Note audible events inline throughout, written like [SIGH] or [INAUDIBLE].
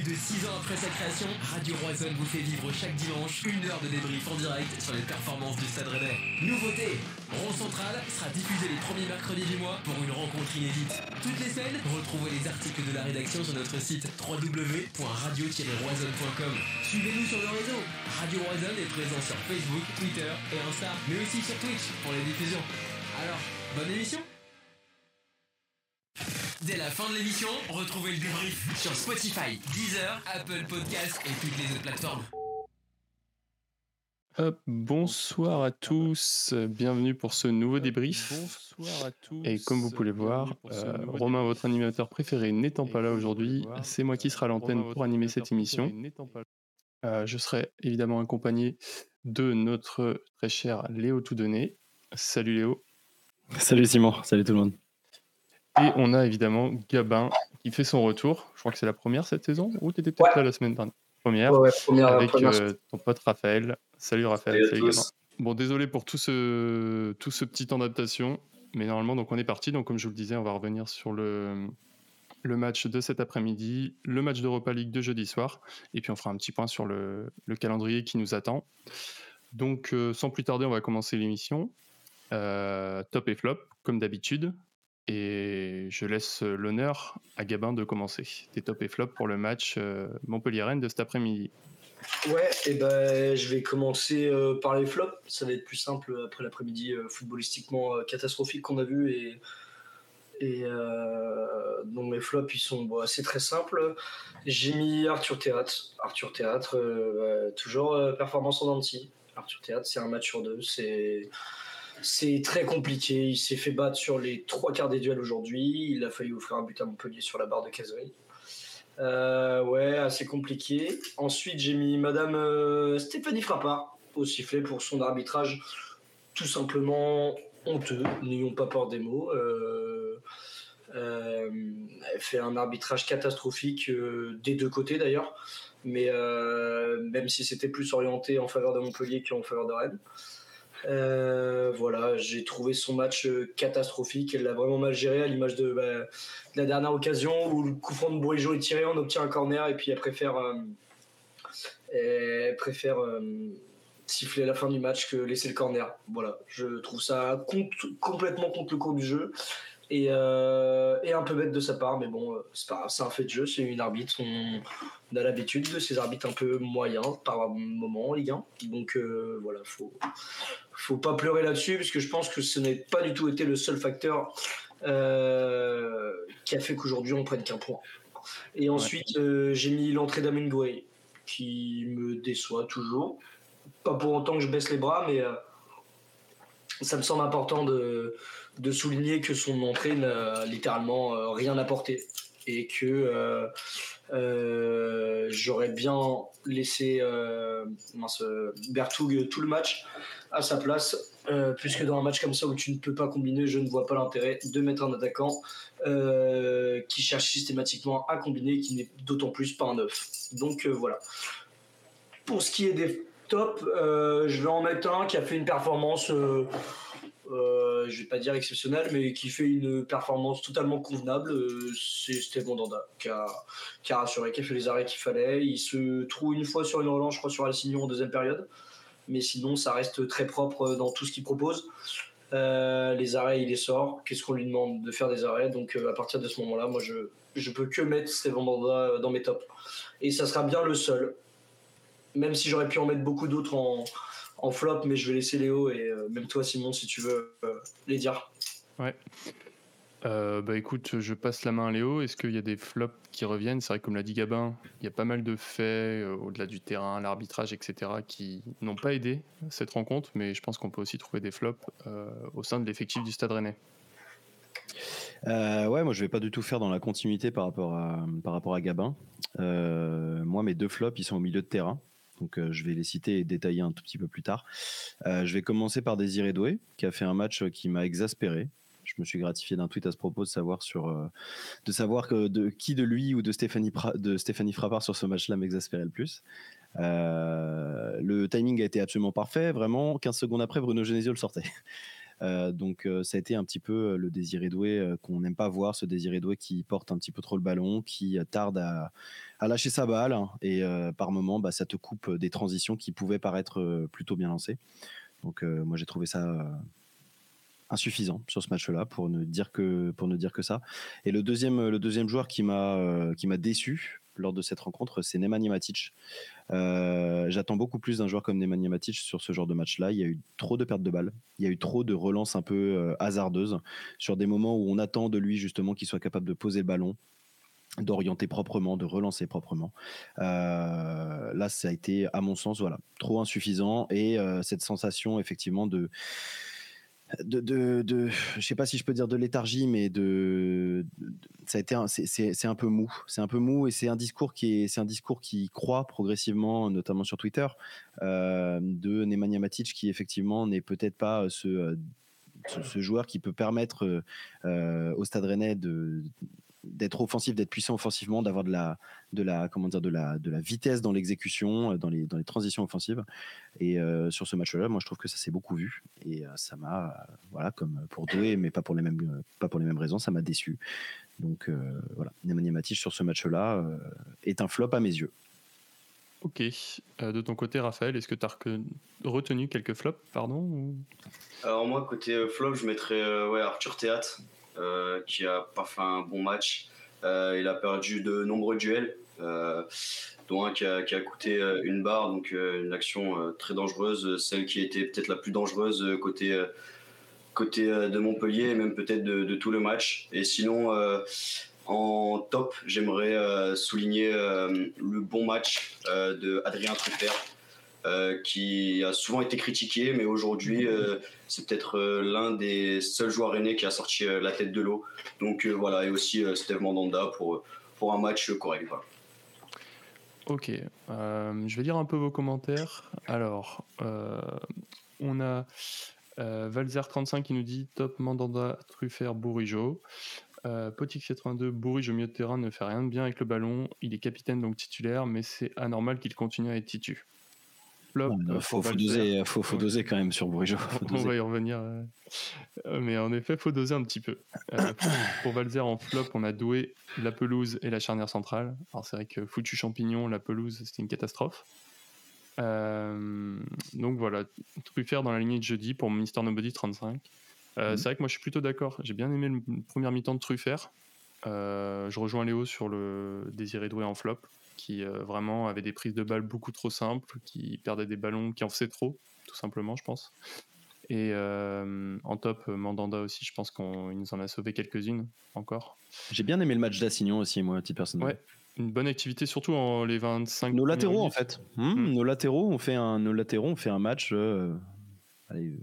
Plus de 6 ans après sa création, Radio Roison vous fait vivre chaque dimanche une heure de débrief en direct sur les performances du Stade Rennais. Nouveauté Rond Central sera diffusé les premiers mercredis du mois pour une rencontre inédite. Toutes les semaines, retrouvez les articles de la rédaction sur notre site www.radio-roison.com. Suivez-nous sur le réseau. Radio Roison est présent sur Facebook, Twitter et Insta, mais aussi sur Twitch pour les diffusions. Alors, bonne émission Dès la fin de l'émission, retrouvez le débrief sur Spotify, Deezer, Apple Podcasts et toutes les autres plateformes. Hop, bonsoir à tous, bienvenue pour ce nouveau débrief. Bonsoir à tous. Et comme vous pouvez le voir, euh, Romain, votre animateur préféré, n'étant pas là aujourd'hui, c'est moi qui serai à l'antenne pour animer cette émission. Euh, je serai évidemment accompagné de notre très cher Léo Toudonné. Salut Léo. Salut Simon, salut tout le monde. Et on a évidemment Gabin qui fait son retour. Je crois que c'est la première cette saison ou tu étais peut-être là la semaine dernière? Première. Ouais, première avec première euh, ton pote Raphaël. Salut Raphaël. Salut. Gabin. Bon, désolé pour tout ce, tout ce petit temps d'adaptation, mais normalement, donc on est parti. Donc, comme je vous le disais, on va revenir sur le, le match de cet après-midi, le match d'Europa League de jeudi soir, et puis on fera un petit point sur le, le calendrier qui nous attend. Donc, euh, sans plus tarder, on va commencer l'émission. Euh, top et flop, comme d'habitude. Et je laisse l'honneur à Gabin de commencer. Tes top et flop pour le match euh, Montpellier-Rennes de cet après-midi. Ouais, et ben je vais commencer euh, par les flops. Ça va être plus simple après l'après-midi euh, footballistiquement euh, catastrophique qu'on a vu et et euh, donc mes flops ils sont assez très simples. J'ai mis Arthur Théâtre. Arthur Théâtre, euh, toujours euh, performance en denti. Arthur Théâtre, c'est un match sur deux. C'est c'est très compliqué. Il s'est fait battre sur les trois quarts des duels aujourd'hui. Il a fallu offrir un but à Montpellier sur la barre de Casery. Euh, ouais, assez compliqué. Ensuite, j'ai mis Madame euh, Stéphanie Frappard au sifflet pour son arbitrage tout simplement honteux. N'ayons pas peur des mots. Euh, euh, elle fait un arbitrage catastrophique des deux côtés d'ailleurs. Mais même si c'était plus orienté en faveur de Montpellier qu'en faveur de Rennes. Euh, voilà, j'ai trouvé son match euh, catastrophique. Elle l'a vraiment mal géré à l'image de, bah, de la dernière occasion où le coup franc de Bourigeau est tiré, on obtient un corner et puis elle préfère, euh, siffler la fin du match que laisser le corner. Voilà, je trouve ça contre- complètement contre le cours du jeu et, euh, et un peu bête de sa part, mais bon, euh, c'est pas c'est un fait de jeu, c'est une arbitre. On, on a l'habitude de ces arbitres un peu moyens par moment en Ligue 1. Donc euh, voilà, faut faut pas pleurer là-dessus, parce que je pense que ce n'est pas du tout été le seul facteur euh, qui a fait qu'aujourd'hui on prenne qu'un point. Et ensuite, j'ai mis l'entrée d'Amin Gouey, qui me déçoit toujours. Pas pour autant que je baisse les bras, mais ça me semble important de, de souligner que son entrée n'a littéralement euh, rien apporté. Et que euh, euh, j'aurais bien laissé mince, Berthoug tout le match à sa place, puisque dans un match comme ça où tu ne peux pas combiner, je ne vois pas l'intérêt de mettre un attaquant qui cherche systématiquement à combiner, qui n'est d'autant plus pas un neuf. Donc voilà. Pour ce qui est des tops, je vais en mettre un qui a fait une performance, euh, je vais pas dire exceptionnelle, mais qui fait une performance totalement convenable. Euh, c'est Stéphane Danda qui a, rassuré, qui a fait les arrêts qu'il fallait. Il se trouve une fois sur une relance, je crois, sur Alcignon en deuxième période. Mais sinon, ça reste très propre dans tout ce qu'il propose. Euh, les arrêts, il les sort. Qu'est-ce qu'on lui demande de faire des arrêts? Donc à partir de ce moment-là, moi, je, je peux que mettre Stéphane Danda dans mes tops. Et ça sera bien le seul. Même si j'aurais pu en mettre beaucoup d'autres en, en flop, mais je vais laisser Léo et euh, même toi, Simon, si tu veux euh, les dire. Ouais. Euh, bah écoute, je passe la main à Léo. Est-ce qu'il y a des flops qui reviennent? C'est vrai que comme l'a dit Gabin, il y a pas mal de faits euh, au-delà du terrain, l'arbitrage, etc., qui n'ont pas aidé cette rencontre, mais je pense qu'on peut aussi trouver des flops euh, au sein de l'effectif du Stade Rennais. Euh, ouais, moi je vais pas du tout faire dans la continuité par rapport à, par rapport à Gabin. Euh, moi, mes deux flops, ils sont au milieu de terrain. Donc euh, je vais les citer et détailler un tout petit peu plus tard. Euh, je vais commencer par Désiré Doué, qui a fait un match qui m'a exaspéré. Je me suis gratifié d'un tweet à ce propos de savoir sur euh, de savoir que de qui de lui ou de Stéphanie de Stéphanie Frappard sur ce match-là m'exaspérait le plus. Euh, le timing a été absolument parfait, vraiment. 15 secondes après, Bruno Genesio le sortait. Donc ça a été un petit peu le désiré doué qu'on n'aime pas voir, ce désiré doué qui porte un petit peu trop le ballon, qui tarde à, lâcher sa balle hein, et par moment bah, ça te coupe des transitions qui pouvaient paraître plutôt bien lancées. Donc moi j'ai trouvé ça insuffisant sur ce match-là pour ne dire que pour ne dire que ça. Et le deuxième le deuxième joueur qui m'a euh, qui m'a déçu lors de cette rencontre, c'est Nemanja Matic. Euh, j'attends beaucoup plus d'un joueur comme Nemanja Matic sur ce genre de match-là. Il y a eu trop de pertes de balles, il y a eu trop de relances un peu euh, hasardeuses sur des moments où on attend de lui justement qu'il soit capable de poser le ballon, d'orienter proprement, de relancer proprement. là, ça a été, à mon sens, voilà, trop insuffisant et cette sensation effectivement de de, de, je sais pas si je peux dire de léthargie, mais de, ça a été, c'est un peu mou, c'est un peu mou et c'est un discours qui est, c'est un discours qui croît progressivement, notamment sur Twitter, euh, de Nemanja Matic qui effectivement n'est peut-être pas ce, ce, joueur qui peut permettre euh, au Stade Rennais de d'être offensif, d'être puissant offensivement, d'avoir de la, de la, comment dire, de la, de la vitesse dans l'exécution, euh, dans les, dans les transitions offensives. Et euh, sur ce match-là, moi, je trouve que ça s'est beaucoup vu. Et euh, ça m'a, voilà, comme pour Doué, mais pas pour les mêmes, pas pour les mêmes raisons, ça m'a déçu. Donc voilà, Nemanja Matic sur ce match-là est un flop à mes yeux. Ok. de ton côté, Raphaël, est-ce que tu as retenu quelques flops, pardon Alors moi, côté flop, je mettrais ouais, Arthur Théâtre qui a pas fait un bon match. Euh, il a perdu de nombreux duels, euh, dont un qui a, coûté une barre, donc une action très dangereuse, celle qui était peut-être la plus dangereuse côté côté de Montpellier, même peut-être de, tout le match. Et sinon, en top, j'aimerais souligner le bon match de Adrien Truffert, euh, qui a souvent été critiqué, mais aujourd'hui, euh, c'est peut-être euh, l'un des seuls joueurs aînés qui a sorti la tête de l'eau. Donc voilà, et aussi Steve Mandanda pour, pour un match correct. Ok, je vais lire un peu vos commentaires. Alors, on a Valzer35 qui nous dit top Mandanda, Truffert, Bourigeau. Potic82, Bourige au milieu de terrain ne fait rien de bien avec le ballon. Il est capitaine donc titulaire, mais c'est anormal qu'il continue à être titu. Il euh, faut, doser, faut, doser quand même sur Bourigeau. [LAUGHS] On va y revenir. Euh, euh, mais en effet, faut doser un petit peu. pour Valzer en flop, on a Doué, la pelouse et la charnière centrale. Alors c'est vrai que foutu champignon, la pelouse, c'était une catastrophe. donc voilà, Truffert dans la lignée de jeudi pour Mister Nobody 35. Mhm. C'est vrai que moi je suis plutôt d'accord. J'ai bien aimé le premier mi-temps de Truffert. je rejoins Léo sur le désiré Doué en flop qui euh, vraiment avait des prises de balles beaucoup trop simples, qui perdait des ballons, qui en faisait trop, tout simplement, je pense. Et euh, en top, Mandanda aussi, je pense qu'il nous en a sauvé quelques-unes encore. J'ai bien aimé le match d'Assignon aussi, moi, petit personnel. Ouais, une bonne activité, surtout en les 25. Nos latéraux, en fait. Hmm, hmm. Nos latéraux, on fait un, nos latéraux, on fait un match. Euh,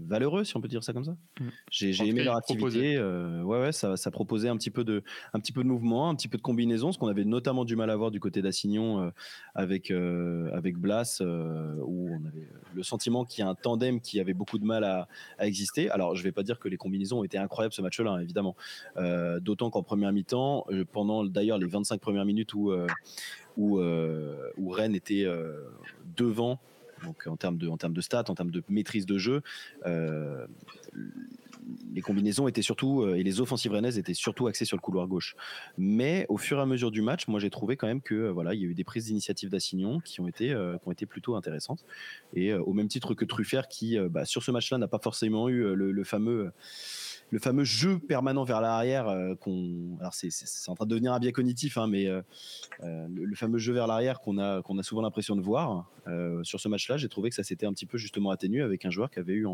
valeureux, si on peut dire ça comme ça. Mm. J'ai aimé leur activité. Euh, ouais, ouais, ça, ça, proposait un petit peu de, un petit peu de mouvement, un petit peu de combinaison, ce qu'on avait notamment du mal à voir du côté d'Assignon euh, avec euh, avec Blas, où on avait le sentiment qu'il y a un tandem qui avait beaucoup de mal à, exister. Alors, je vais pas dire que les combinaisons ont été incroyables ce match-là, hein, évidemment. D'autant qu'en première mi-temps, pendant d'ailleurs les 25 premières minutes où où, où Rennes était devant donc en termes de, en termes de stats, en termes de maîtrise de jeu, euh, les combinaisons étaient surtout euh, et les offensives rennaises étaient surtout axées sur le couloir gauche. Mais au fur et à mesure du match, moi j'ai trouvé quand même que euh, voilà, il y a eu des prises d'initiative d'Assignon qui ont été qui ont été plutôt intéressantes. Et au même titre que Truffert qui bah, sur ce match-là n'a pas forcément eu le fameux le fameux jeu permanent vers l'arrière euh, qu'on alors c'est, en train de devenir un biais cognitif hein, mais euh, euh, le, fameux jeu vers l'arrière qu'on a qu'on a souvent l'impression de voir sur ce match-là j'ai trouvé que ça s'était un petit peu justement atténué avec un joueur qui avait eu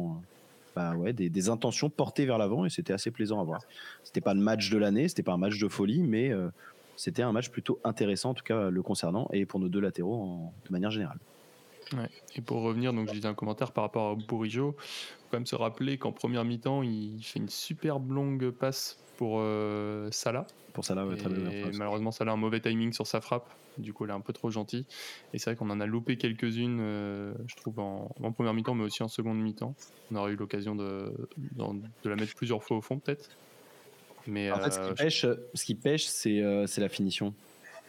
bah ouais, des, intentions portées vers l'avant et c'était assez plaisant à voir. C'était pas le match de l'année, c'était pas un match de folie, mais c'était un match plutôt intéressant en tout cas le concernant et pour nos deux latéraux de manière générale. Et pour revenir, donc je disais un commentaire par rapport à Bourigeau, faut quand même se rappeler qu'en première mi-temps, il fait une superbe longue passe pour euh, Salah. Pour Salah, ouais, très bien. Et malheureusement, Salah a un mauvais timing sur sa frappe. Du coup, elle est un peu trop gentille. Et c'est vrai qu'on en a loupé quelques-unes, euh, je trouve, en, première mi-temps, mais aussi en seconde mi-temps. On aurait eu l'occasion de, de, la mettre plusieurs fois au fond, peut-être. Mais en fait, ce qui euh, pêche, ce qui pêche c'est la finition.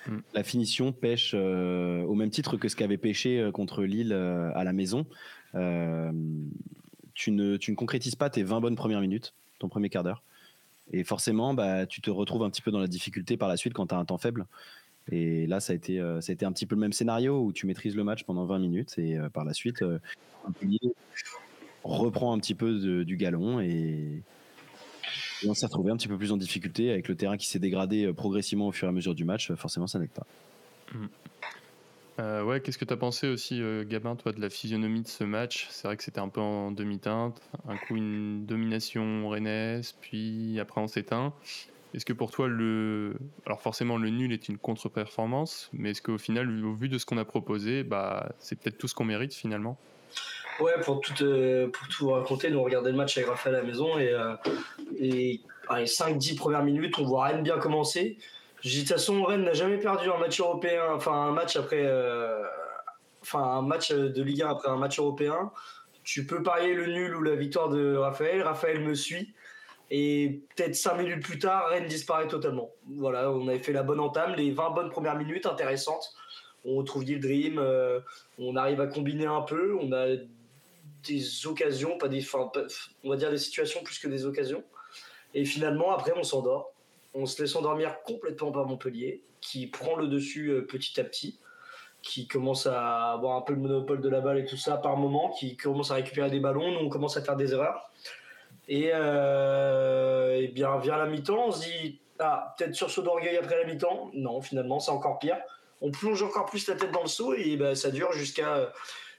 Mm. La finition pêche au même titre que ce qu'avait pêché contre Lille à la maison tu ne, tu concrétises pas tes 20 bonnes premières minutes, ton premier quart d'heure. Et forcément, bah, tu te retrouves un petit peu dans la difficulté par la suite quand tu as un temps faible. Et là, ça a, été, ça un petit peu le même scénario où tu maîtrises le match pendant 20 minutes et par la suite, reprend un petit peu du galon et, on s'est retrouvé un petit peu plus en difficulté avec le terrain qui s'est dégradé progressivement au fur et à mesure du match. Forcément, ça n'aide pas. Mmh. Euh, ouais, qu'est-ce que tu as pensé aussi, euh, Gabin, toi, de la physionomie de ce match? C'est vrai que c'était un peu en demi-teinte. Un coup, une domination rennaise, puis après, on s'éteint. Est-ce que pour toi, le. Alors, forcément, le nul est une contre-performance, mais est-ce qu'au final, au vu de ce qu'on a proposé, bah, c'est peut-être tout ce qu'on mérite finalement? Ouais, pour tout, euh, pour tout raconter, nous on regardait le match avec Raphaël à la maison et, et les 5-10 premières minutes, on voit rien bien commencer. De toute façon, Rennes n'a jamais perdu un match européen, enfin un match après, euh, enfin un match de Ligue 1 après un match européen. Tu peux parier le nul ou la victoire de Raphaël. Raphaël me suit. Et peut-être 5 minutes plus tard, Rennes disparaît totalement. Voilà, on avait fait la bonne entame, les 20 bonnes premières minutes intéressantes. On retrouve Yield Dream, euh, on arrive à combiner un peu, on a des occasions, pas des, on va dire des situations plus que des occasions. Et finalement, après, on s'endort on se laisse endormir complètement par Montpellier, qui prend le dessus euh, petit à petit, qui commence à avoir un peu le monopole de la balle et tout ça par moment, qui commence à récupérer des ballons, nous on commence à faire des erreurs. Et, euh, et bien, vient la mi-temps, on se dit, ah, peut-être sur saut d'orgueil après la mi-temps. Non, finalement, c'est encore pire. On plonge encore plus la tête dans le saut et ben, ça dure jusqu'à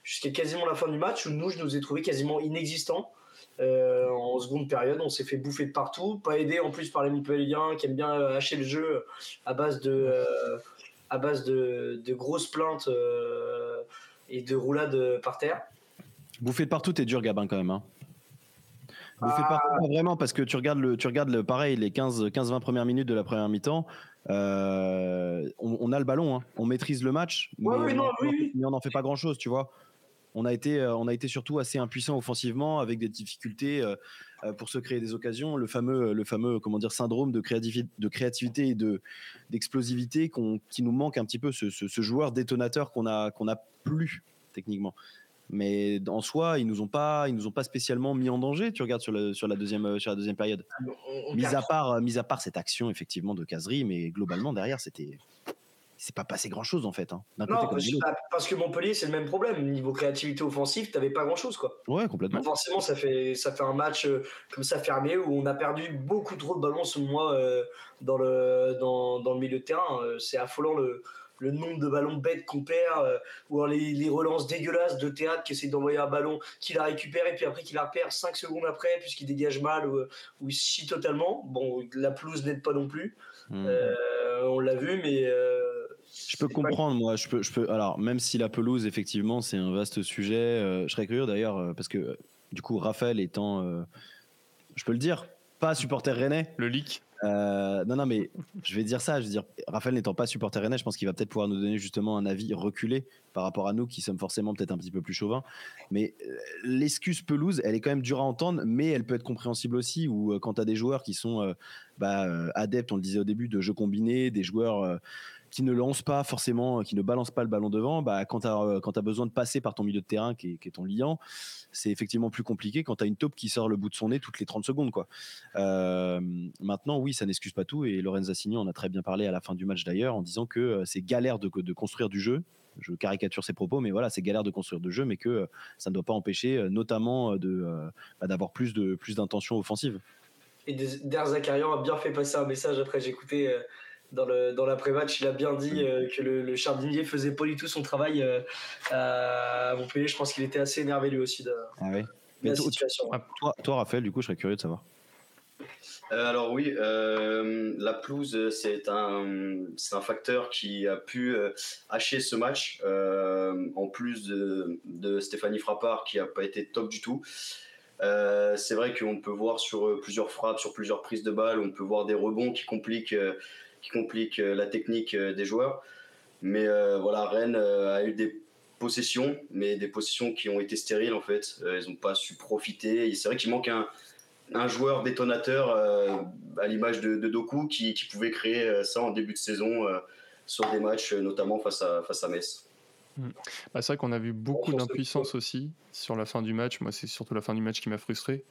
jusqu'à quasiment la fin du match où nous, je nous ai trouvé quasiment inexistants. Euh, en seconde période, on s'est fait bouffer de partout, pas aidé en plus par les Montpelliérains qui aiment bien euh, hacher le jeu à base de, euh, à base de, grosses plaintes et de roulades par terre. Bouffer de partout, t'es dur, Gabin, quand même. Hein. Bouffer de partout, ah. vraiment, parce que tu regardes, le, tu regardes le, pareil, les 15-20 premières minutes de la première mi-temps. on, a le ballon, hein. on maîtrise le match, mais, mais on n'en fait pas grand chose, tu vois on a été, euh, on a été surtout assez impuissant offensivement avec des difficultés euh, euh, pour se créer des occasions. Le fameux, le fameux comment dire, syndrome de créativité, de créativité et de, d'explosivité qui nous manque un petit peu, ce, joueur détonateur qu'on a, qu'on a plus techniquement. Mais en soi, ils nous ont pas, ils nous ont pas spécialement mis en danger. Tu regardes sur, le, sur la deuxième, sur la deuxième période. mis à part, mis à part cette action effectivement de caserie, mais globalement derrière, c'était, c'est pas passé grand chose en fait. Hein, non, parce, que Montpellier, c'est le même problème. Niveau créativité offensive, t'avais pas grand chose quoi. Ouais, complètement. forcément, ça fait, ça fait un match euh, comme ça fermé où on a perdu beaucoup trop de ballons, selon moi, euh, dans, le, dans, dans, le milieu de terrain. Euh, c'est affolant le, le nombre de ballons bêtes qu'on perd, ou les, les, relances dégueulasses de théâtre qui essaie d'envoyer un ballon, qu'il a récupéré, puis après qu'il la repère 5 secondes après, puisqu'il dégage mal ou, ou il chie totalement. Bon, la pelouse n'aide pas non plus. Mmh. on l'a vu, mais je peux comprendre, moi. Je peux, je peux. Alors, même si la pelouse, effectivement, c'est un vaste sujet, euh, je serais curieux d'ailleurs, euh, parce que euh, du coup, Raphaël étant, je peux le dire, pas supporter rennais. Le leak. non, non, mais je vais dire ça. Je veux dire, Raphaël n'étant pas supporter rennais, je pense qu'il va peut-être pouvoir nous donner justement un avis reculé par rapport à nous qui sommes forcément peut-être un petit peu plus chauvins. Mais l'excuse pelouse, elle est quand même dure à entendre, mais elle peut être compréhensible aussi. Ou quand tu as des joueurs qui sont bah, adeptes, on le disait au début, de jeux combinés, des joueurs qui ne lance pas forcément, qui ne balance pas le ballon devant, bah, quand tu as, euh, as, besoin de passer par ton milieu de terrain qui est, ton liant, c'est effectivement plus compliqué quand tu as une taupe qui sort le bout de son nez toutes les 30 secondes. Quoi. Euh, maintenant, oui, ça n'excuse pas tout. Et Lorenz Assigny en a très bien parlé à la fin du match d'ailleurs en disant que euh, c'est galère de, de, construire du jeu. Je caricature ses propos, mais voilà, c'est galère de construire du jeu, mais que ça ne doit pas empêcher notamment de, bah, d'avoir plus, de, plus d'intention offensive. Et Der Zakarian a bien fait passer un message après, écouté dans, le, dans l'après-match, il a bien dit euh, que le, le, jardinier faisait pas du tout son travail euh, à Montpellier. Je pense qu'il était assez énervé lui aussi de, ah la situation. Toi, toi, Raphaël, du coup, je serais curieux de savoir. Euh, alors oui, la pelouse, c'est un, c'est un facteur qui a pu hacher ce match, en plus de, de, Stéphanie Frappard qui n'a pas été top du tout. c'est vrai qu'on peut voir sur plusieurs frappes, sur plusieurs prises de balles, on peut voir des rebonds qui compliquent qui complique euh, la technique euh, des joueurs. Mais euh, voilà, Rennes a eu des possessions, mais des possessions qui ont été stériles en fait. ils n'ont pas su profiter. C'est vrai qu'il manque un, un, joueur détonateur à l'image de, Doku qui, qui, pouvait créer ça en début de saison sur des matchs, notamment face à, face à Metz. Bah, c'est vrai qu'on a vu beaucoup d'impuissance aussi sur la fin du match. Moi, c'est surtout la fin du match qui m'a frustré.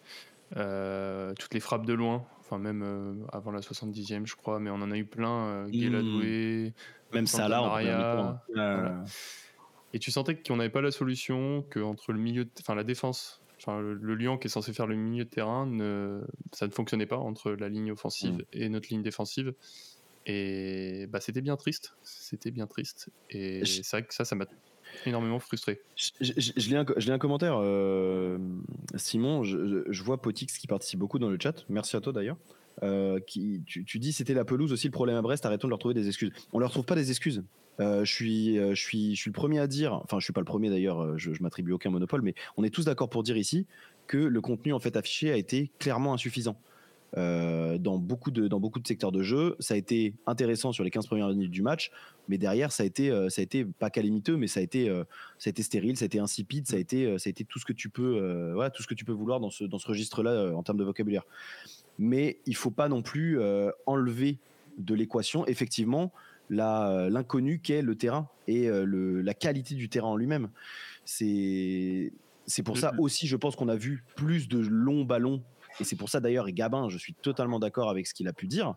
Euh, toutes les frappes de loin, enfin même euh, avant la 70e, je crois, mais on en a eu plein. Euh, Mmh. Même ça là, on peut Maria. Euh, Voilà. Et tu sentais qu'on n'avait pas la solution, que entre le milieu, enfin la défense, enfin le, le Lyon qui est censé faire le milieu de terrain, ne, ça ne fonctionnait pas entre la ligne offensive Mm. et notre ligne défensive. Et bah, c'était bien triste, c'était bien triste. Et Je- c'est vrai que ça, ça m'a énormément frustré. Je, je- lis un, commentaire, euh, Simon. Je, vois Potix qui participe beaucoup dans le chat. Merci à toi d'ailleurs. Euh, tu, tu dis c'était la pelouse aussi le problème à Brest. Arrêtons de leur trouver des excuses. On leur trouve pas des excuses. Euh, je suis, le premier à dire. Enfin, je suis pas le premier d'ailleurs. Je, je m'attribue aucun monopole, mais on est tous d'accord pour dire ici que le contenu en fait affiché a été clairement insuffisant. Euh, dans, beaucoup de, dans beaucoup de secteurs de jeu, ça a été intéressant sur les 15 premières minutes du match, mais derrière, ça a été, euh, ça a été pas calamiteux, mais ça a été, euh, ça a été stérile, ça a été insipide, ça a été, ça a été tout ce que tu peux, voilà, tout ce que tu peux vouloir dans ce, dans ce registre-là en termes de vocabulaire. Mais il faut pas non plus enlever de l'équation, effectivement, l'inconnu qu'est le terrain et le, la qualité du terrain en lui-même. C'est, c'est pour ça aussi, je pense qu'on a vu plus de longs ballons. Et c'est pour ça d'ailleurs, et Gabin, je suis totalement d'accord avec ce qu'il a pu dire.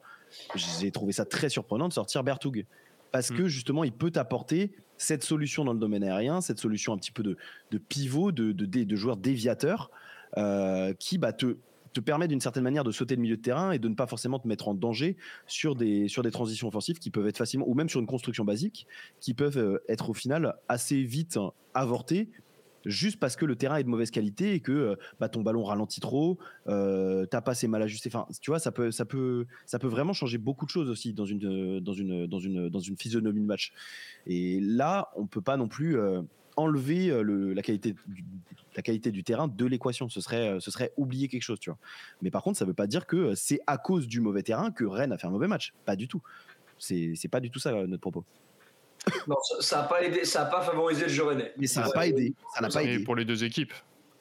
J'ai trouvé ça très surprenant de sortir Bertoug. Parce que justement, il peut t'apporter cette solution dans le domaine aérien, cette solution un petit peu de, de pivot, de, de, joueur déviateur, euh, qui bah, te, te permet d'une certaine manière de sauter le milieu de terrain et de ne pas forcément te mettre en danger sur des, sur des transitions offensives qui peuvent être facilement, ou même sur une construction basique, qui peuvent euh, être au final assez vite avortées, juste parce que le terrain est de mauvaise qualité et que euh, bah, ton ballon ralentit trop, euh, ta passe est mal ajustée. Enfin, tu vois, ça peut, ça peut, ça peut vraiment changer beaucoup de choses aussi dans une, euh, dans une, dans une, dans une physionomie de match. Et là, on peut pas non plus euh, enlever le- la qualité, du, la qualité du terrain de l'équation. Ce serait, ce serait oublier quelque chose, tu vois. Mais par contre, ça veut pas dire que c'est à cause du mauvais terrain que Rennes a fait un mauvais match. Pas du tout. C'est, c'est pas du tout ça notre propos. Non, ça- n'a pas aidé, ça a pas favorisé le jeu rennais. Mais ça n'a Ouais. pas aidé. Ça n'a pas aidé. pour les deux équipes.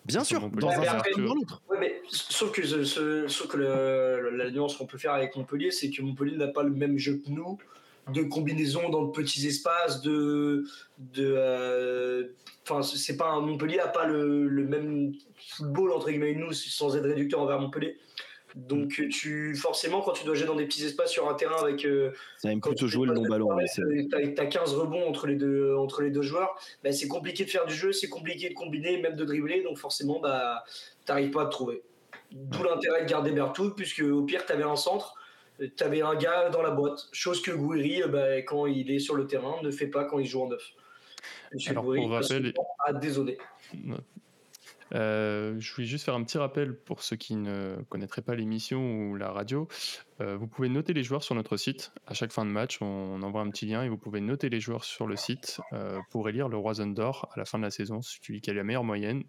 Bien sûr, Montpellier, dans un après, dans l'autre. Ouais, mais sauf que, ce- ce- sauf que le- la nuance qu'on peut faire avec Montpellier, c'est que Montpellier n'a pas le même jeu que nous, de combinaison dans de petits espaces, de. de euh, Enfin, c'est pas un Montpellier a pas le, le même football entre guillemets que nous, sans être réducteur envers Montpellier. Donc, tu forcément, quand tu dois jouer dans des petits espaces sur un terrain avec. euh, Ça aime plutôt jouer le long ballon. c'est- T'as t'as 15 rebonds entre les deux, entre les deux joueurs, bah, c'est compliqué de faire du jeu, c'est compliqué de combiner, même de dribbler, donc forcément, bah, t'arrives pas à te trouver. D'où l'intérêt de garder Berthoud, puisque au pire, t'avais un centre, euh, t'avais un gars dans la boîte, chose que Gouiri, euh, bah, quand il est sur le terrain, ne fait pas quand il joue en neuf. Monsieur Alors, Gouiri pour rappel- à dézoner. Euh, je voulais juste faire un petit rappel pour ceux qui ne connaîtraient pas l'émission ou la radio. Euh, vous pouvez noter les joueurs sur notre site. À chaque fin de match, on envoie un petit lien et vous pouvez noter les joueurs sur le site euh, pour élire le Roison d'Or à la fin de la saison. Celui qui a la meilleure moyenne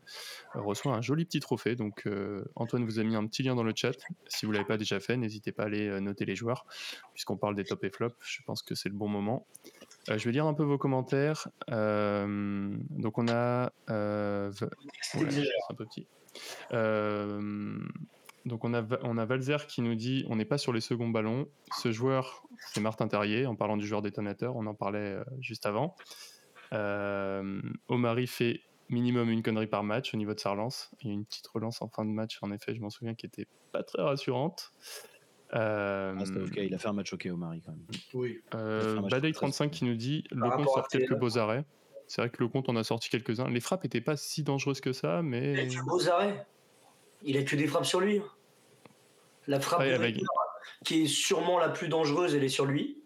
reçoit un joli petit trophée. Donc, Antoine vous a mis un petit lien dans le chat. Si vous l'avez pas déjà fait, n'hésitez pas à aller noter les joueurs. Puisqu'on parle des top et flops, je pense que c'est le bon moment. Euh, je vais lire un peu vos commentaires. Euh, donc, on a. euh, Ouais, c'est un peu petit. Donc on a, on a Valzer qui nous dit on n'est pas sur les seconds ballons. Ce joueur, c'est Martin Terrier, en parlant du joueur détonateur, on en parlait juste avant. Omari fait minimum une connerie par match au niveau de sa relance. Il y a une petite relance en fin de match, en effet, je m'en souviens, qui était pas très rassurante. Euh, Ah, c'était ok, il a fait un match ok au Mari quand même. Oui. euh, Il a fait un match Badei très 35 qui nous dit le compte sort quelques beaux arrêts. C'est vrai que le compte en a sorti quelques-uns. Les frappes n'étaient pas si dangereuses que ça, Il mais a que beaux arrêts. Il a que des frappes sur lui. La frappe Ouais, de avec- Ritter, qui est sûrement la plus dangereuse, elle est sur lui.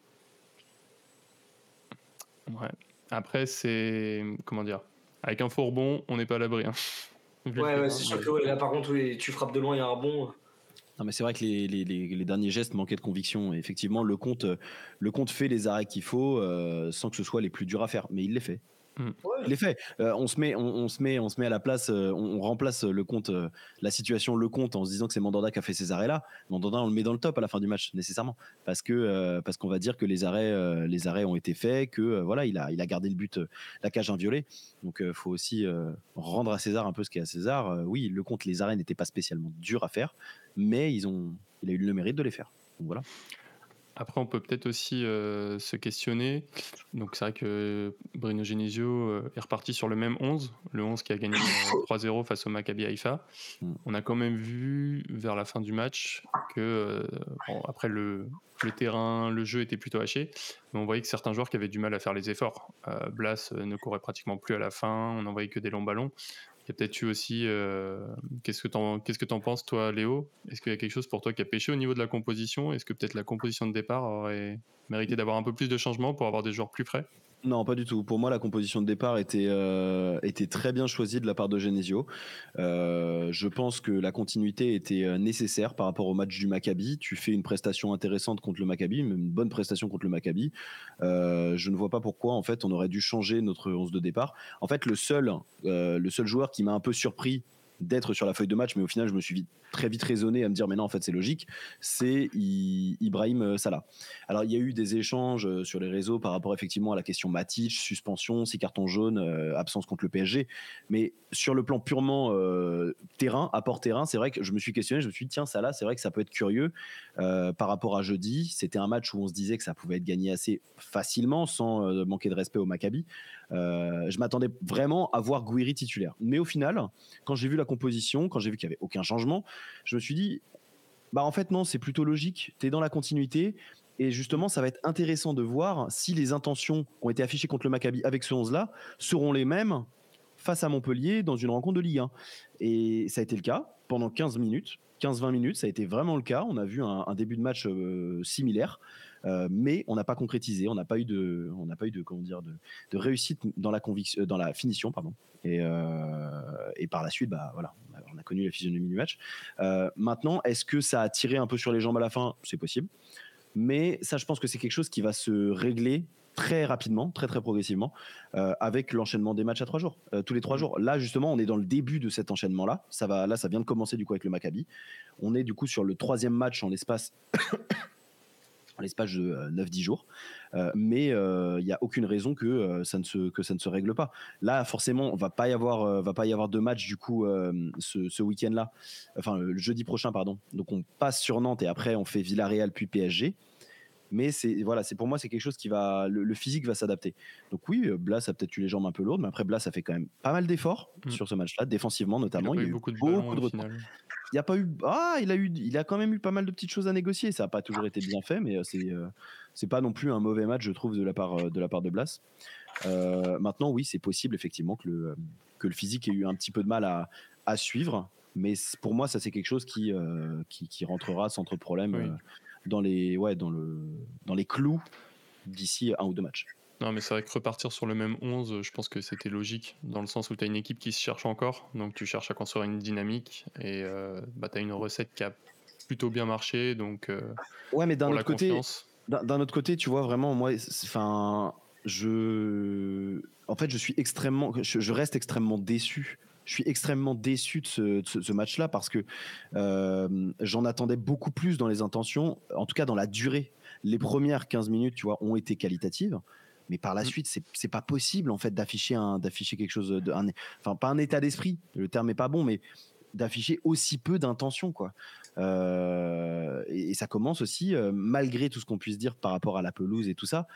Ouais. Après, c'est. Comment dire Avec un faux rebond, on n'est pas à l'abri. hein. Ouais, c'est sûr mais- que ouais, là par contre, oui, tu frappes de loin, il y a un bon. Non, mais c'est vrai que les, les- les- les derniers gestes manquaient de conviction. Et effectivement, le compte, le compte fait les arrêts qu'il faut euh, sans que ce soit les plus durs à faire. Mais il les fait. Il les fait. Euh, on, se met, on, on se met, on se met à la place, euh, on, on remplace le compte, euh, la situation, le compte en se disant que c'est Mandanda qui a fait ces arrêts-là. Mandanda, on le met dans le top à la fin du match, nécessairement. Parce que euh, parce qu'on va dire que les arrêts, euh, les arrêts ont été faits, que euh, voilà, il a, il a gardé le but, euh, la cage inviolée. Donc il faut aussi euh, rendre à César un peu ce qui est à César. Euh, oui, le compte, les arrêts n'étaient pas spécialement durs à faire, mais ils ont, il a eu le mérite de les faire. Donc voilà. Après, on peut peut-être aussi euh, se questionner. Donc, c'est vrai que Bruno Genesio euh, est reparti sur le même 11, le 11 qui a gagné 3-0 euh, [LAUGHS] face au Maccabi Haïfa. Mm. On a quand même vu vers la fin du match que, après le, le, terrain, le jeu était plutôt haché, mais on voyait que certains joueurs qui avaient du mal à faire les efforts. Blas ne courait pratiquement plus à la fin, on n'envoyait que des longs ballons. Il y peut-être eu aussi. Euh, qu'est-ce que tu en, qu'est-ce que en penses, toi, Léo? Est-ce qu'il y a quelque chose pour toi qui a pêché au niveau de la composition? Est-ce que peut-être la composition de départ aurait mérité d'avoir un peu plus de changements pour avoir des joueurs plus frais? Non, pas du tout. Pour moi, la composition de départ était, euh, était très bien choisie de la part de Genesio. Euh, je pense que la continuité était euh, nécessaire par rapport au match du Maccabi. Tu fais une prestation intéressante contre le Maccabi, une bonne prestation contre le Maccabi. je ne vois pas pourquoi, en fait, on aurait dû changer notre 11 de départ. En fait, le seul, le seul joueur qui m'a un peu surpris d'être sur la feuille de match, mais au final, je me suis très vite raisonné à me dire, mais non, en fait, c'est logique, c'est Ibrahim euh, Salah. Alors, il y a eu des échanges euh, sur les réseaux par rapport effectivement à la question Matic, suspension, six cartons jaunes, euh, absence contre le PSG, mais sur le plan purement terrain, apport terrain, c'est vrai que je me suis questionné, je me suis dit, tiens, Salah, c'est vrai que ça peut être curieux par rapport à jeudi. C'était un match où on se disait que ça pouvait être gagné assez facilement, sans manquer de respect au Maccabi. Je m'attendais vraiment à voir Gouiri titulaire. Mais au final, quand j'ai vu la composition, quand j'ai vu qu'il n'y avait aucun changement, je me suis dit, bah en fait non, c'est plutôt logique, tu es dans la continuité. Et justement, ça va être intéressant de voir si les intentions qui ont été affichées contre le Maccabi avec ce 11-là seront les mêmes face à Montpellier dans une rencontre de Ligue 1. Et ça a été le cas pendant 15 minutes. 15-20 minutes, ça a été vraiment le cas. On a vu un, début de match euh, similaire. Euh, mais on n'a pas concrétisé, on n'a pas eu de, on n'a pas eu de, comment dire, de, réussite dans la conviction, euh, dans la finition, pardon. Et, euh, et par la suite, bah voilà, on a connu la physionomie du match. maintenant, est-ce que ça a tiré un peu sur les jambes à la fin? C'est possible, mais ça, je pense que c'est quelque chose qui va se régler très rapidement, très très progressivement, avec l'enchaînement des matchs à trois jours, tous les trois jours. Là, justement, on est dans le début de cet enchaînement-là. Ça va, là, ça vient de commencer du coup avec le Maccabi. On est du coup sur le troisième match en l'espace l'espace de 9-10 euh, jours. Euh, mais euh, il n'y a aucune raison que, ça ne se, que ça ne se règle pas. Là, forcément, on va pas y avoir, va pas y avoir de match du coup ce, week-end-là, enfin le jeudi prochain, pardon. Donc on passe sur Nantes et après on fait Villarreal puis PSG. Mais c'est voilà, c'est pour moi c'est quelque chose qui va, le, physique va s'adapter. Donc oui, Blas a peut-être eu les jambes un peu lourdes, mais après Blas a fait quand même pas mal d'efforts mmh. sur ce match-là, défensivement notamment. Il, a eu beaucoup de, beaucoup de il a pas eu ah il a eu il a quand même eu pas mal de petites choses à négocier ça n'a pas toujours été bien fait mais euh, c'est euh, c'est pas non plus un mauvais match je trouve de la part euh, de la part de Blas maintenant oui c'est possible effectivement que le que le physique ait eu un petit peu de mal à, à suivre mais pour moi ça c'est quelque chose qui, qui, qui rentrera sans trop de problème dans les ouais dans le dans les clous d'ici un ou deux matchs non, mais c'est vrai que repartir sur le même 11, je pense que c'était logique, dans le sens où tu as une équipe qui se cherche encore, donc tu cherches à construire une dynamique, et euh, bah, tu as une recette qui a plutôt bien marché, donc euh, ouais, mais d'un autre côté, d'un autre côté, tu vois vraiment, moi, enfin, je, en fait, je suis extrêmement, je, reste extrêmement déçu. Je suis extrêmement déçu de ce, match-là parce que euh, j'en attendais beaucoup plus dans les intentions, en tout cas dans la durée. Les premières 15 minutes, tu vois, ont été qualitatives. Mais par la mmh. suite, c'est pas possible en fait d'afficher un d'afficher quelque chose de enfin pas un état d'esprit. Le terme est pas bon, mais d'afficher aussi peu d'intention quoi. Euh, et, ça commence aussi euh, malgré tout ce qu'on puisse dire par rapport à la pelouse et tout ça.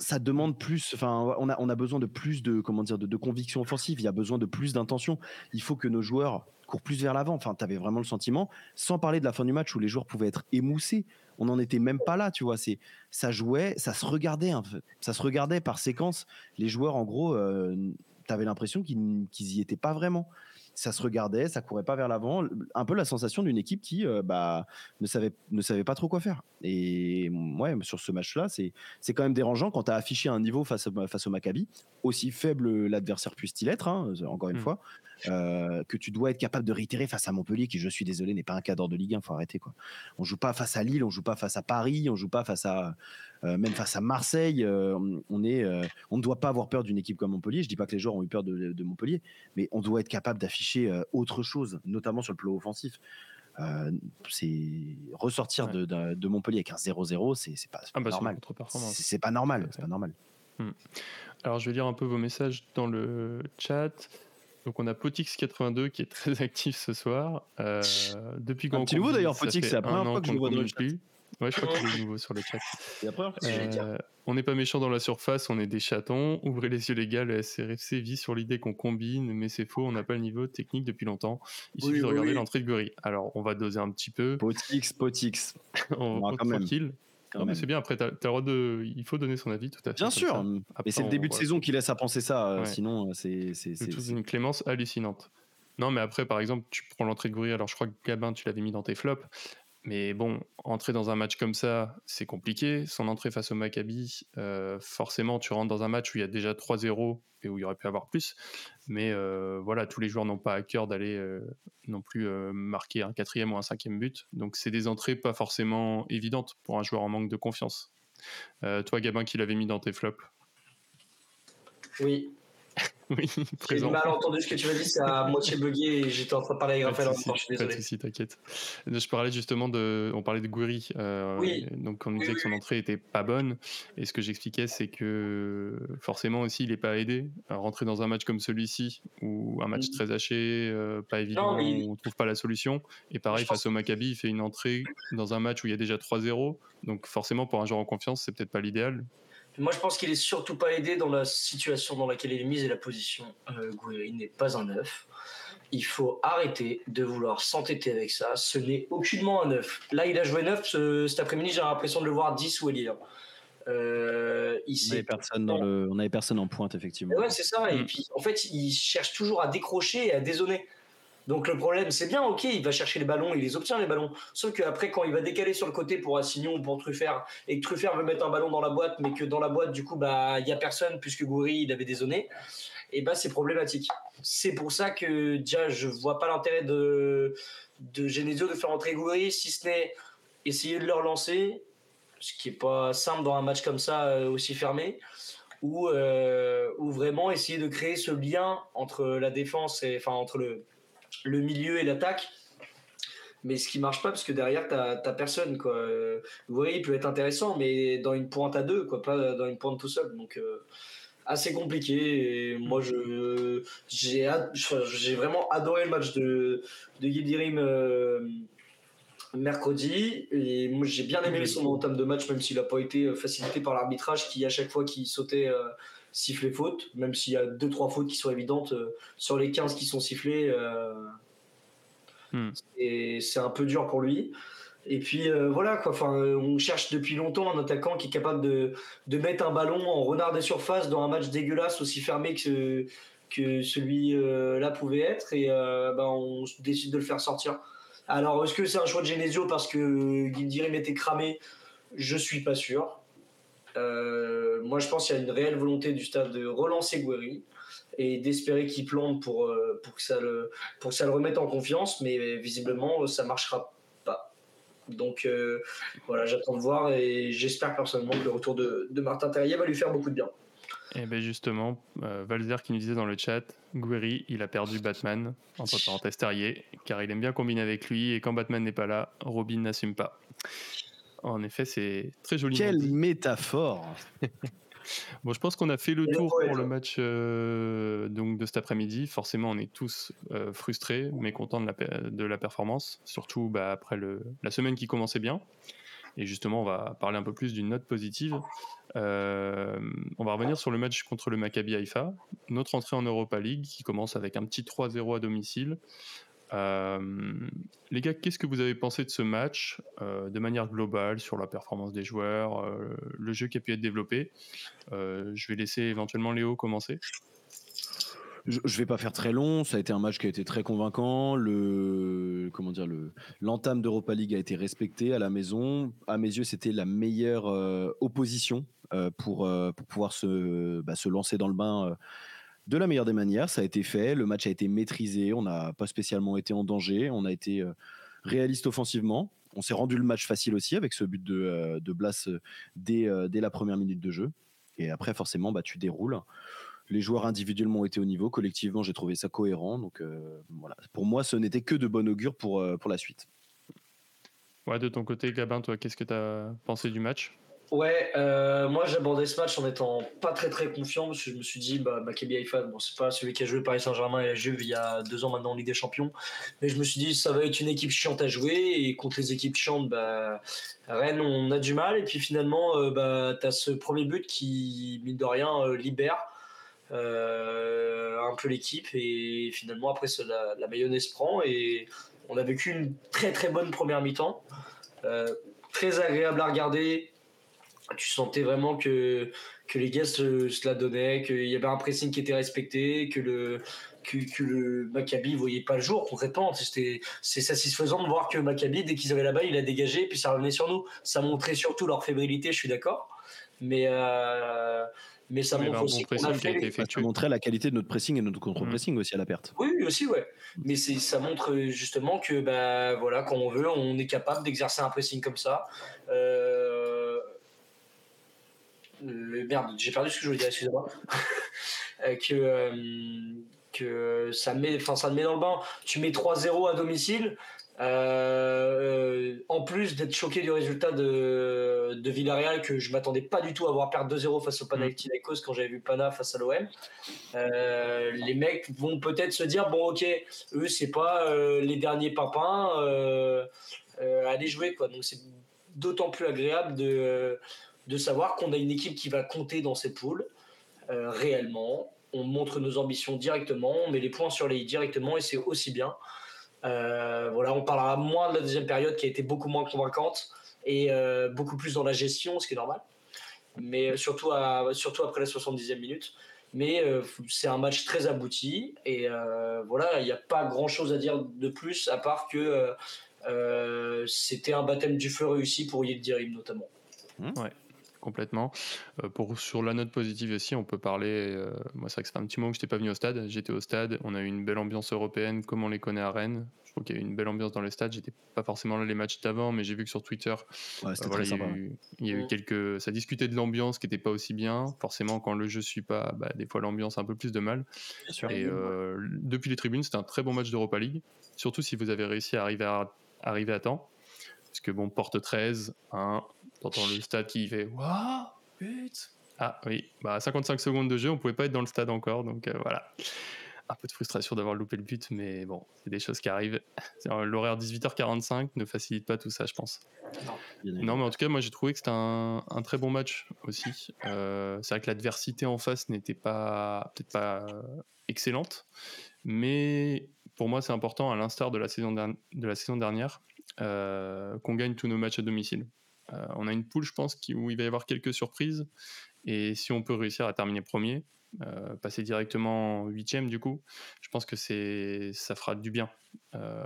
Ça demande plus. Enfin, on a besoin de plus de comment dire de, conviction offensive. Il y a besoin de plus d'intention. Il faut que nos joueurs courent plus vers l'avant. Enfin, tu avais vraiment le sentiment, sans parler de la fin du match où les joueurs pouvaient être émoussés on n'en était même pas là, tu vois. C'est ça jouait, ça se regardait, ça se regardait par séquence. Les joueurs, en gros, euh, l'impression qu'ils y étaient pas vraiment ça se regardait, ça courait pas vers l'avant. Un peu la sensation d'une équipe qui euh, bah, ne, savait, ne savait pas trop quoi faire. Et ouais, sur ce match-là, c'est, c'est quand même dérangeant quand tu as affiché un niveau face, face au Maccabi, aussi faible l'adversaire puisse-t-il être, hein, encore une mmh. fois, euh, que tu dois être capable de réitérer face à Montpellier, qui, je suis désolé, n'est pas un cadre de Ligue 1, faut arrêter. Quoi. On joue pas face à Lille, on joue pas face à Paris, on joue pas face à euh, même face à Marseille, euh, on, est, on ne doit pas avoir peur d'une équipe comme Montpellier. Je dis pas que les joueurs ont eu peur de, Montpellier, mais on doit être capable d'afficher autre chose, notamment sur le plan offensif. c'est ressortir de, Montpellier avec un 0-0, c'est pas, ah bah, normal. C'est pas normal. C'est pas normal. Hmm. Alors je vais lire un peu vos messages dans le chat. Donc on a Potix82 qui est très [LAUGHS] actif ce soir. depuis un petit nouveau d'ailleurs, Potix, c'est la première fois que je vois de Ouais, je crois qu'il est nouveau sur le chat. Euh, on n'est pas méchant dans la surface, on est des chatons. Ouvrez les yeux les gars, le SRFC vit sur l'idée qu'on combine, mais c'est faux, on n'a pas le niveau technique depuis longtemps. Il Oui, suffit de regarder oui. l'entrée de Guri. Alors, on va doser un petit peu, Potix, Potix. [LAUGHS] on, on- quand même. Tranquille. quand Non, mais même. c'est bien, après, de... il faut donner son avis, tout à fait. Bien sûr, mais c'est le début de voilà. saison qui laisse à penser ça. euh, Ouais. Sinon, euh, c'est. c'est- une clémence hallucinante. Non, mais après, par exemple, tu prends l'entrée de Goury, alors je crois que Gabin, tu l'avais mis dans tes flops. Mais bon, entrer dans un match comme ça, c'est compliqué. Son entrée face au Maccabi, euh, forcément, tu rentres dans un match où il y a déjà 3-0 et où il y aurait pu avoir plus. Mais euh, voilà, tous les joueurs n'ont pas à cœur d'aller euh, non plus marquer un quatrième ou un cinquième but. Donc, c'est des entrées pas forcément évidentes pour un joueur en manque de confiance. Toi, Gabin, qui l'avais mis dans tes flops? Oui, [LAUGHS] Oui, j'ai mal entendu ce que tu m'as dit, ça a moitié bugué et j'étais en train de parler avec Raphaël en même temps, je suis pas de désolé. souci, t'inquiète. Je parlais justement de, on parlait de Goury, euh, Oui. donc on Oui, disait oui, que son entrée était pas bonne, et ce que j'expliquais, c'est que forcément aussi, il est pas aidé à rentrer dans un match comme celui-ci, ou un match Mhm. très haché, euh, pas évident, où on trouve pas la solution. Et pareil Je pense- face au Maccabi, il fait une entrée dans un match où il y a déjà 3-0, donc forcément pour un joueur en confiance, c'est peut-être pas l'idéal. Moi, je pense qu'il est surtout pas aidé dans la situation dans laquelle il est mis et la position. Euh, Gouiri n'est pas un neuf. Il faut arrêter de vouloir s'entêter avec ça. Ce n'est aucunement un neuf. Là, il a joué neuf ce- cet après-midi. J'ai l'impression de le voir 10 ou élire. Euh, il On avait s'est personne dans le, on avait personne en pointe effectivement. Ouais, c'est ça. Et Mm. puis, en fait, il cherche toujours à décrocher et à dézonner. Donc, le problème, c'est bien, ok, il va chercher les ballons, il les obtient, les ballons. Sauf qu'après, quand il va décaler sur le côté pour Assignon ou pour Truffert, et que Truffert veut mettre un ballon dans la boîte, mais que dans la boîte, du coup, bah, il n'y a personne, puisque Goury, il avait dézonné, et bah, c'est problématique. C'est pour ça que, déjà, je vois pas l'intérêt de, de Genesio de faire entrer Goury, si ce n'est essayer de le relancer, ce qui est pas simple dans un match comme ça, euh, aussi fermé ou, euh, ou vraiment essayer de créer ce lien entre la défense et enfin entre le, le milieu et l'attaque. Mais ce qui marche pas parce que derrière t'as t'as personne quoi. Vous voyez, il peut être intéressant, mais dans une pointe à deux quoi, pas dans une pointe tout seul. Donc euh, assez compliqué. Et moi je j'ai ad- j'ai vraiment adoré le match de de euh, mercredi et moi j'ai bien aimé son entame de match même s'il n'a pas été euh, facilité par l'arbitrage qui à chaque fois qu'il sautait euh, sifflait faute même s'il y a deux trois fautes qui sont évidentes euh, sur les 15 qui sont sifflées euh, Hmm. et c'est un peu dur pour lui. Et puis euh, voilà quoi. Enfin euh, on cherche depuis longtemps un attaquant qui est capable de, de mettre un ballon en renard des surfaces dans un match dégueulasse aussi fermé que que celui euh, là pouvait être. Et ben, on décide de le faire sortir. Alors, est-ce que c'est un choix de Genesio parce que Gildirim était cramé? Je suis pas sûr. Euh, moi, je pense qu'il y a une réelle volonté du stade de relancer Guerri et d'espérer qu'il plante pour, euh, pour, que ça le, pour que ça le remette en confiance, mais visiblement, ça marchera pas. Donc, euh, voilà, j'attends de voir et j'espère personnellement que le retour de, Martin Terrier va lui faire beaucoup de bien. Et bien justement, euh, Valzer qui nous disait dans le chat, Guerri, il a perdu Batman, entre parenthèses Terrier, car il aime bien combiner avec lui, et quand Batman n'est pas là, Robin n'assume pas. En effet, c'est très joli. Quelle métaphore [LAUGHS] Bon, je pense qu'on a fait le tour pour le match euh, donc de cet après-midi. Forcément, on est tous euh, frustrés, mécontents de la, de la performance, surtout bah, après le, la semaine qui commençait bien. Et justement, on va parler un peu plus d'une note positive. Euh, on va revenir sur le match contre le Maccabi Haïfa, notre entrée en Europa League qui commence avec un petit 3-0 à domicile. Euh, les gars, qu'est-ce que vous avez pensé de ce match euh, de manière globale sur la performance des joueurs, euh, le jeu qui a pu être développé? Je vais laisser éventuellement Léo commencer. Je, je vais pas faire très long. Ça a été un match qui a été très convaincant. Le comment dire le l'entame d'Europa League a été respecté à la maison. À mes yeux, c'était la meilleure opposition pour pour pouvoir se bah, se lancer dans le bain. De la meilleure des manières, ça a été fait. Le match a été maîtrisé. On n'a pas spécialement été en danger. On a été euh, réaliste offensivement. On s'est rendu le match facile aussi avec ce but de, euh, Blas euh, dès, la première minute de jeu. Et après, forcément, bah, tu déroules. Les joueurs individuellement ont été au niveau. Collectivement, j'ai trouvé ça cohérent. Donc voilà. Pour moi, ce n'était que de bon augure pour, pour la suite. Ouais, de ton côté, Gabin, toi, qu'est-ce que tu as pensé du match? Ouais, euh, moi j'abordais ce match en étant pas très très confiant parce que je me suis dit, bah, Maccabi Haïfa, bon, c'est pas celui qui a joué Paris Saint-Germain et la Juve il y a deux ans maintenant en Ligue des Champions, mais je me suis dit, ça va être une équipe chiante à jouer et contre les équipes chiantes, bah, Rennes, on a du mal et puis finalement, euh, bah, tu as ce premier but qui, mine de rien, euh, libère un peu l'équipe et finalement après la, la mayonnaise prend et on a vécu une très très bonne première mi-temps. très agréable à regarder, tu sentais vraiment que, que les gars se, la donnaient, qu'il y avait un pressing qui était respecté, que le, que, le Maccabi ne voyait pas le jour concrètement. C'est satisfaisant de voir que Maccabi, dès qu'ils avaient la balle, il a dégagé, puis ça revenait sur nous. Ça montrait surtout leur fébrilité, je suis d'accord. Mais, euh, mais ça montre aussi Ça montrait la qualité de notre pressing et de notre contre-pressing aussi à la perte. Oui, aussi, ouais. Mais ça montre justement que bah, voilà, quand on veut, on est capable d'exercer un pressing comme ça. Euh, merde, j'ai perdu ce que je voulais dire, excusez-moi. [LAUGHS] Euh, que, euh, que ça, met, ça te met dans le bain. Tu mets 3-0 à domicile. Euh, en plus d'être choqué du résultat de, de Villarreal, que je m'attendais pas du tout à voir perdre 2-0 face au Panathinaikos quand j'avais vu Pana face à l'OM, les mecs vont peut-être se dire bon ok, eux c'est pas les derniers papins, allez jouer quoi. Donc c'est d'autant plus agréable de de savoir qu'on a une équipe qui va compter dans cette poules euh, réellement. On montre nos ambitions directement, on met les points sur les i directement et c'est aussi bien. Euh, voilà, on parlera moins de la deuxième période qui a été beaucoup moins convaincante et euh, beaucoup plus dans la gestion, ce qui est normal. Mais surtout, surtout après la 70e minute. Mais c'est un match très abouti et voilà, il n'y a pas grand chose à dire de plus à part que c'était un baptême du feu réussi pour Yildirim notamment. Ouais complètement. Euh, pour, sur la note positive aussi, on peut parler. Euh, moi, c'est vrai que ça fait un petit moment que je n'étais pas venu au stade. J'étais au stade. On a eu une belle ambiance européenne, comme on les connaît à Rennes. Je trouve qu'il y a eu une belle ambiance dans le stade. J'étais pas forcément là les matchs d'avant, mais j'ai vu que sur Twitter, euh, il y a eu, quelques. Ça discutait de l'ambiance qui n'était pas aussi bien. Forcément, quand le jeu suit pas, bah, des fois l'ambiance a un peu plus de mal. Et depuis les tribunes, c'était un très bon match d'Europa League. Surtout si vous avez réussi à arriver à, arriver à temps. Parce que bon, porte 13, hein, T'entends le stade qui fait Waouh, but Ah oui, bah 55 secondes de jeu, on pouvait pas être dans le stade encore, donc euh, voilà. Un peu de frustration d'avoir loupé le but, mais bon, c'est des choses qui arrivent. [LAUGHS] L'horaire 18h45 ne facilite pas tout ça, je pense. Non, mais en tout cas, moi j'ai trouvé que c'était un, très bon match aussi. Euh, c'est vrai que l'adversité en face n'était pas peut-être pas excellente, mais pour moi c'est important, à l'instar de, la saison de la saison dernière, euh, qu'on gagne tous nos matchs à domicile. Euh, on a une poule, je pense, où il va y avoir quelques surprises. Et si on peut réussir à terminer premier, euh, passer directement huitième du coup, je pense que c'est ça fera du bien. Euh,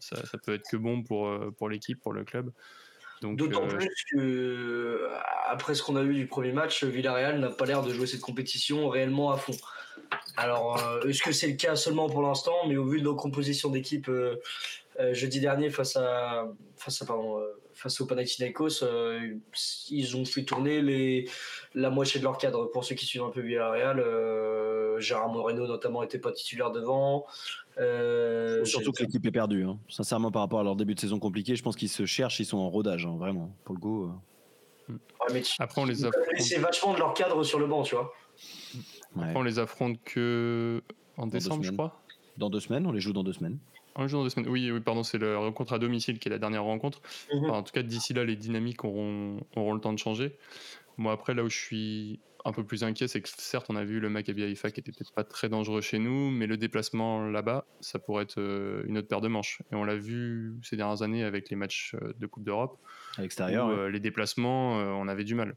ça, peut être que bon pour, pour l'équipe, pour le club. D'autant plus que après ce qu'on a vu du premier match, Villarreal n'a pas l'air de jouer cette compétition réellement à fond. Alors, est-ce que c'est le cas seulement pour l'instant Mais au vu de nos compositions d'équipe jeudi dernier face à face à pardon, face au Panathinaikos, euh, ils ont fait tourner les, la moitié de leur cadre. Pour ceux qui suivent un peu Villarreal, euh, Gérard Moreno notamment n'était pas titulaire devant. Euh, surtout que l'équipe est perdue. Hein. Sincèrement, par rapport à leur début de saison compliqué, je pense qu'ils se cherchent, ils sont en rodage, hein, vraiment, pour le coup. Après, on les affronte. C'est vachement de leur cadre sur le banc, tu vois. Après, on les affronte que en décembre, je crois. Dans deux semaines, on les joue dans deux semaines. Un jour, deux semaines. Oui, oui, pardon, c'est la rencontre à domicile qui est la dernière rencontre. Mhm. en tout cas, d'ici là, les dynamiques auront, auront le temps de changer. Moi, après, là où je suis un peu plus inquiet, c'est que certes, on a vu le Maccabi Haïfa qui était peut-être pas très dangereux chez nous, mais le déplacement là-bas, ça pourrait être euh, une autre paire de manches. Et on l'a vu ces dernières années avec les matchs euh, de Coupe d'Europe. À l'extérieur. Euh, les déplacements, on avait du mal.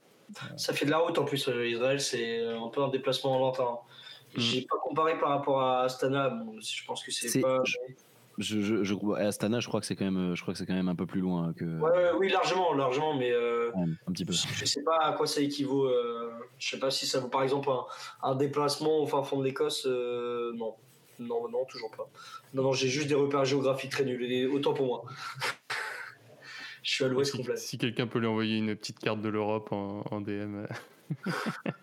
Ça fait de la route en plus, Israël, c'est un peu un déplacement longtemps. Mm. J'ai pas comparé par rapport à Astana, je pense que c'est pas. Je, je, je, Astana, je crois que c'est quand même, je crois que c'est quand même un peu plus loin que. Ouais, oui, largement, largement, mais euh, un petit peu. Je, sais pas à quoi ça équivaut. Euh, je sais pas si ça vaut par exemple un, déplacement au fin fond de l'Écosse. Euh, non, non, non, toujours pas. Non, non, j'ai juste des repères géographiques très nuls. autant pour moi. [LAUGHS] je suis à l'ouest complet. Si quelqu'un peut lui envoyer une petite carte de l'Europe en, en DM. [LAUGHS]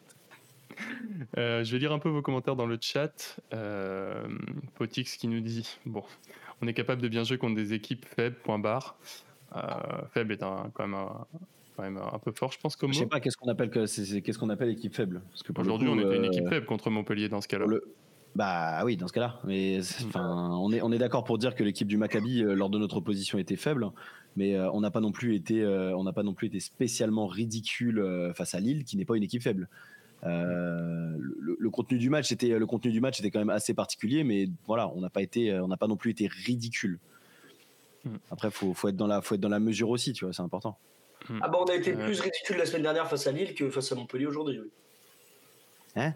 Euh, je vais lire un peu vos commentaires dans le chat. Euh, Potix qui nous dit Bon, on est capable de bien jouer contre des équipes faibles, point barre. Euh, faible est un, quand même quand même un peu fort, je pense. Comme je sais pas qu'est-ce qu'on appelle qu'est-ce qu'on appelle équipe faible? Aujourd'hui, on était une équipe faible contre Montpellier dans ce cas-là. Bah oui, dans ce cas-là. Mais enfin, on est on est d'accord pour dire que l'équipe du Maccabi lors de notre opposition était faible, mais on n'a pas non plus été on n'a pas non plus été spécialement ridicule face à Lille, qui n'est pas une équipe faible. Euh, le, contenu du match était le contenu du match était quand même assez particulier, mais voilà, on n'a pas été, on n'a pas non plus été ridicule. Hmm. Après, faut, faut être dans la, faut être dans la mesure aussi, tu vois, c'est important. Hmm. Ah bah on a été plus ridicule la semaine dernière face à Lille que face à Montpellier aujourd'hui. Hein?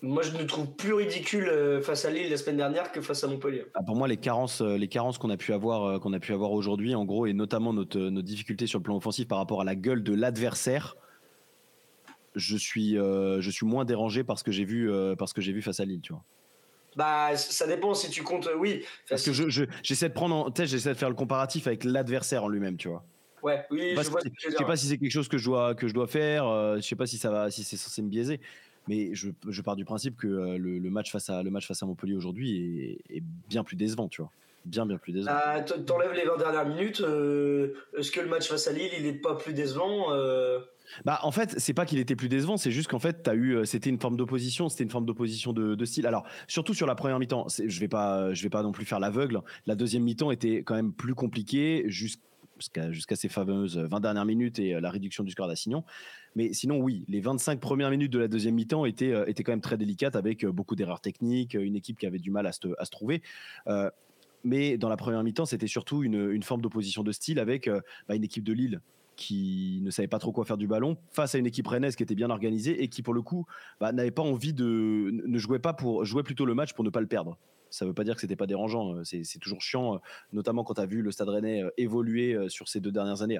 Moi, je ne trouve plus ridicule euh, face à Lille la semaine dernière que face à Montpellier. Ah, pour moi, les carences, euh, les carences qu'on a pu avoir, qu'on a pu avoir aujourd'hui, en gros, et notamment notre, nos difficultés sur le plan offensif par rapport à la gueule de l'adversaire, je suis, euh, je suis moins dérangé parce que j'ai vu, euh, parce que j'ai vu face à Lille, tu vois. Bah, ça dépend si tu comptes, oui. Parce que je, j'essaie de prendre, j'essaie de faire le comparatif avec l'adversaire en lui-même, tu vois. Ouais, oui, je, je sais pas si c'est quelque chose que je dois, que je dois faire. Euh, je sais pas si ça va, si c'est censé me biaiser. Mais je, je pars du principe que le, match face à, le match face à Montpellier aujourd'hui est, est, bien plus décevant, tu vois. Bien, bien plus décevant. Ah, t'enlèves les 20 dernières minutes. Est-ce que le match face à Lille, il n'est pas plus décevant bah, en fait, c'est pas qu'il était plus décevant, c'est juste qu'en fait, as eu, euh, c'était une forme d'opposition, c'était une forme d'opposition de, style. Alors, surtout sur la première mi-temps, je vais pas, je vais pas non plus faire l'aveugle. La deuxième mi-temps était quand même plus compliquée jusqu'à jusqu'à ces fameuses 20 dernières minutes et euh, la réduction du score d'Assignon. Mais sinon, oui, les 25 premières minutes de la deuxième mi-temps étaient, euh, étaient quand même très délicates avec beaucoup d'erreurs techniques, une équipe qui avait du mal à se, à se trouver. mais dans la première mi-temps, c'était surtout une, une forme d'opposition de style avec bah, une équipe de Lille qui ne savait pas trop quoi faire du ballon face à une équipe rennaise qui était bien organisée et qui pour le coup bah, n'avait pas envie de ne jouait pas pour jouer plutôt le match pour ne pas le perdre. Ça ne veut pas dire que c'était pas dérangeant, euh, c'est toujours chiant, euh, notamment quand tu as vu le Stade Rennais euh, évoluer sur ces deux dernières années.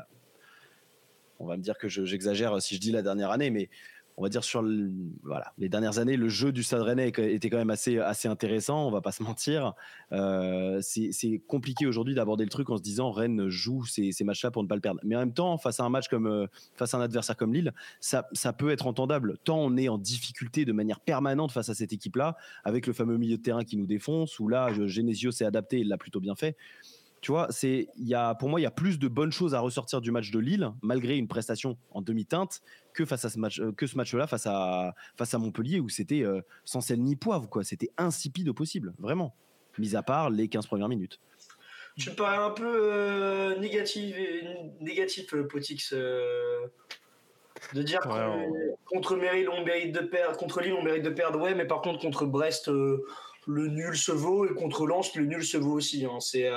On va me dire que j'exagère si je dis la dernière année, mais on va dire sur voilà, les dernières années, le jeu du Stade Rennais était quand même assez, assez intéressant, on va pas se mentir. Euh, c'est compliqué aujourd'hui d'aborder le truc en se disant Rennes joue ces, ces matchs-là pour ne pas le perdre. Mais en même temps, face à un match comme euh, face à un adversaire comme Lille, ça, ça peut être entendable. Tant on est en difficulté de manière permanente face à cette équipe-là, avec le fameux milieu de terrain qui nous défonce, où là, Genesio s'est adapté, il l'a plutôt bien fait tu vois, c'est, y a, pour moi, il y a plus de bonnes choses à ressortir du match de Lille, malgré une prestation en demi-teinte, que face à ce match, euh, que ce match-là face à, face à Montpellier, où c'était euh, sans sel ni poivre, quoi. C'était insipide au possible, vraiment. Mis à part les 15 premières minutes. Tu me parais un peu euh, négatif, négatif Potix, de dire que contre Lille, on mérite de perdre, contre Lille, on mérite de perdre, ouais, mais par contre, contre Brest, le nul se vaut, et contre Lens, le nul se vaut aussi. Hein. C'est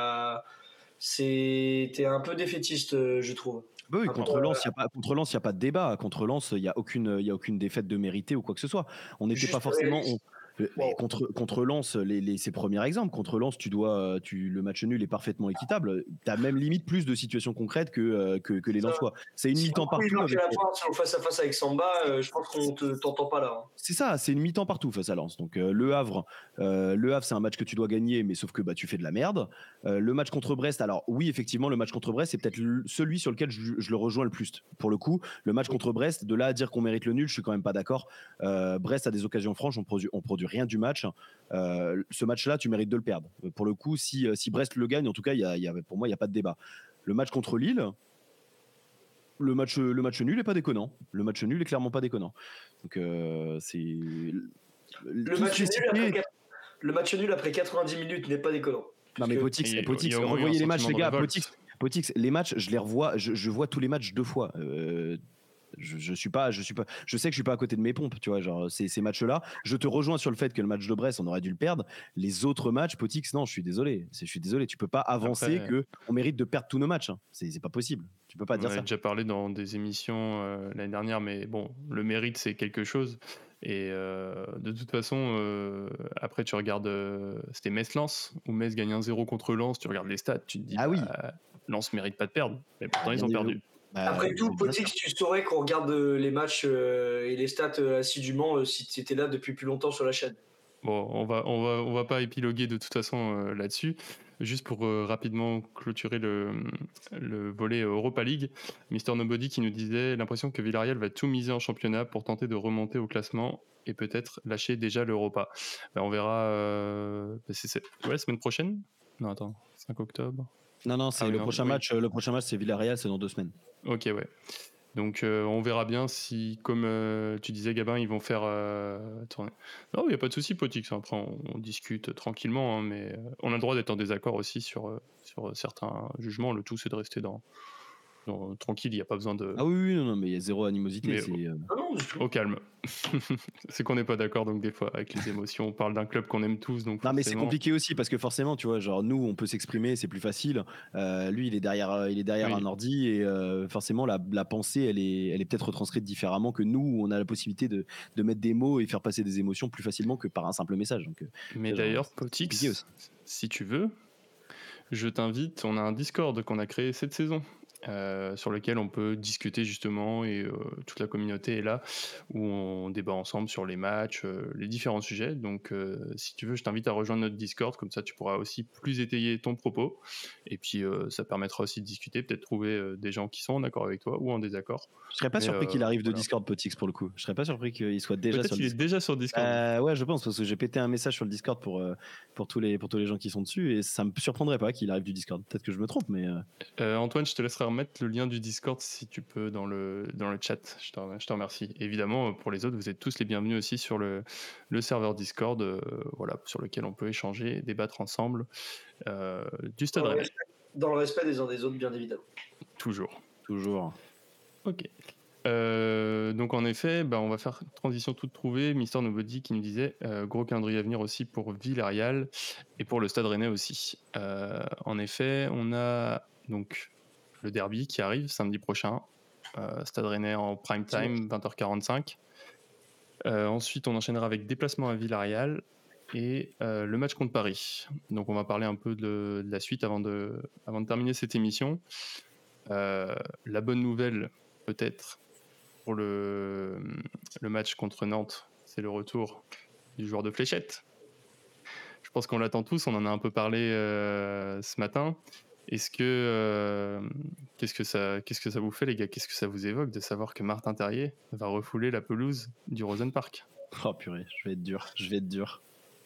c'était un peu défaitiste, euh, je trouve. Bah oui, contre Lens, il n'y a, pas, de débat. Contre Lens, il n'y a, aucune, y a aucune défaite de mérité ou quoi que ce soit. On n'était pas forcément. Contre, contre Lens, les, les, ces premiers exemples, contre Lens, tu dois, tu, le match nul est parfaitement équitable. Tu as même limite plus de situations concrètes que, euh, que, que, les Lensois. C'est une mi-temps partout. Avec... La sur face à face avec Samba, euh, je pense qu'on ne t'entend pas là. Hein. C'est ça, c'est une mi-temps partout face à Lens. Donc euh, le Havre, le Havre, c'est un match que tu dois gagner, mais sauf que bah, tu fais de la merde. le match contre Brest, alors oui, effectivement, le match contre Brest, c'est peut-être celui sur lequel je, je, le rejoins le plus. Pour le coup, le match contre Brest, de là à dire qu'on mérite le nul, je suis quand même pas d'accord. Brest a des occasions franches, on produit, on produit rien du match. Euh, ce match-là, tu mérites de le perdre. Pour le coup, si, euh, si Brest le gagne, en tout cas, y a, y a, pour moi, il n'y a pas de débat. Le match contre Lille, le match, le match nul n'est pas déconnant. Le match nul est clairement pas déconnant. Donc, euh, c'est. Le match, nul après, le match nul après 90 minutes n'est pas déconnant. Non, mais Potix, Potix revoyez les matchs, les gars. Potix, Potix, les matchs, je les revois, je, je vois tous les matchs deux fois. Euh, je, je, suis pas, je suis pas, je sais que je suis pas à côté de mes pompes, tu vois, genre ces, ces matchs-là. Je te rejoins sur le fait que le match de Brest, on aurait dû le perdre. Les autres matchs, Potix, non, je suis désolé, je suis désolé, tu peux pas avancer Après, que on mérite de perdre tous nos matchs. Hein. C'est pas possible. Tu peux pas dire ça. On a déjà parlé dans des émissions euh, l'année dernière, mais bon, le mérite c'est quelque chose. Et euh, de toute façon, euh, après tu regardes, euh, c'était Metz-Lens, où Metz gagne 1-0 contre Lens, tu regardes les stats, tu te dis, ah oui. Bah, Lens mérite pas de perdre, mais pourtant ah, ils ont perdu. Bah, Après tout, Potix, tu saurais qu'on regarde euh, les matchs euh, et les stats euh, assidûment si tu étais là depuis plus longtemps sur la chaîne. Bon, on va, on va, on va pas épiloguer de toute façon là-dessus. Juste pour rapidement clôturer le, le volet Europa League, Mister Nobody qui nous disait l'impression que Villarreal va tout miser en championnat pour tenter de remonter au classement et peut-être lâcher déjà l'Europa. Ben, on verra. Bah, c'est ouais, la semaine prochaine? Non, attends, 5 octobre. Non, non, c'est ah, le, prochain match, le prochain match, c'est Villarreal, c'est dans deux semaines. Ok, ouais. Donc on verra bien si, comme tu disais Gabin, ils vont faire tourner. Non, il n'y a pas de souci, Potix. Hein. Après, on, discute tranquillement, hein, mais on a le droit d'être en désaccord aussi sur, sur certains jugements. Le tout, c'est de rester dans, tranquille, il n'y a pas besoin de. Ah oui, oui non, mais il y a zéro animosité. Euh, ah au calme. [LAUGHS] c'est qu'on n'est pas d'accord, donc des fois, avec les émotions, on parle d'un club qu'on aime tous. Donc non, mais c'est compliqué aussi parce que forcément, tu vois, genre nous, on peut s'exprimer, c'est plus facile. Euh, lui, il est derrière, euh, il est derrière un ordi et forcément, la, la, pensée, elle est, elle est peut-être retranscrite différemment que nous, où on a la possibilité de, de, mettre des mots et faire passer des émotions plus facilement que par un simple message. Donc, mais d'ailleurs, Potix, si tu veux, je t'invite, on a un Discord qu'on a créé cette saison euh, sur lequel on peut discuter justement et euh, toute la communauté est là où on débat ensemble sur les matchs, euh, les différents sujets. Donc si tu veux, je t'invite à rejoindre notre Discord, comme ça tu pourras aussi plus étayer ton propos et puis ça permettra aussi de discuter, peut-être trouver des gens qui sont en accord avec toi ou en désaccord. Je serais pas surpris qu'il arrive de Discord Potix pour le coup. Je serais pas surpris qu'il soit déjà sur Discord. est déjà sur Discord. ouais, je pense parce que j'ai pété un message sur le Discord pour pour tous les pour tous les gens qui sont dessus et ça me surprendrait pas qu'il arrive du Discord. Peut-être que je me trompe, mais Antoine, je te laisserai mettre le lien du Discord si tu peux dans le, dans le chat. Je te, je te remercie. Évidemment, pour les autres, vous êtes tous les bienvenus aussi sur le, le serveur Discord, euh, voilà, sur lequel on peut échanger, débattre ensemble euh, du stade. Dans le, dans le, respect des uns des autres, bien évidemment. Toujours. Toujours. Ok. Euh, donc en effet, bah, on va faire transition toute trouvée. Mister Nobody qui nous disait gros calendrier à venir aussi pour Villarreal et pour le Stade Rennais aussi. en effet, on a donc le derby qui arrive samedi prochain. Euh, Stade Rennais en prime time, 20h45. Euh, ensuite, on enchaînera avec déplacement à Villarreal et euh, le match contre Paris. Donc, on va parler un peu de, la suite avant de, avant de terminer cette émission. la bonne nouvelle, peut-être, pour le, le match contre Nantes, c'est le retour du joueur de fléchette. Je pense qu'on l'attend tous, on en a un peu parlé ce matin. Est-ce que euh, qu'est-ce que ça qu'est-ce que ça vous fait les gars? Qu'est-ce que ça vous évoque de savoir que Martin Terrier va refouler la pelouse du Rosen Park? Oh purée, je vais être dur, je vais être dur.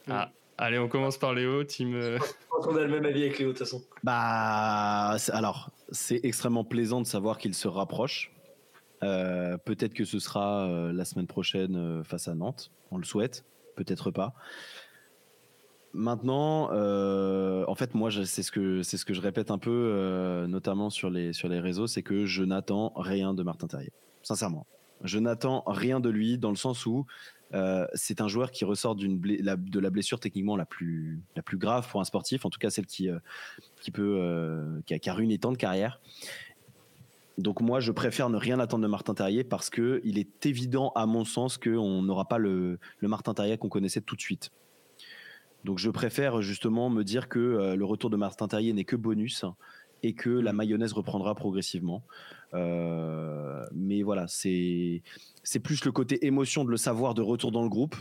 Ah, allez, on commence par Léo, team. Euh. On a le même avis avec Léo de toute façon. Bah alors, c'est extrêmement plaisant de savoir qu'il se rapproche. Euh, peut-être que ce sera la semaine prochaine face à Nantes. On le souhaite, peut-être pas. Maintenant, euh, en fait, moi, c'est ce que je répète un peu, euh, notamment sur les réseaux, c'est que je n'attends rien de Martin Terrier. Sincèrement, je n'attends rien de lui dans le sens où euh, c'est un joueur qui ressort de la blessure techniquement la plus grave pour un sportif, en tout cas celle qui peut qui a, qui, a, ruiné tant de carrières. Donc moi, je préfère ne rien attendre de Martin Terrier parce que il est évident, à mon sens, qu'on n'aura pas le Martin Terrier qu'on connaissait tout de suite. Donc je préfère justement me dire que euh, le retour de Martin Terrier n'est que bonus et que la mm. mayonnaise reprendra progressivement. Euh, mais voilà, c'est c'est plus le côté émotion de le savoir de retour dans le groupe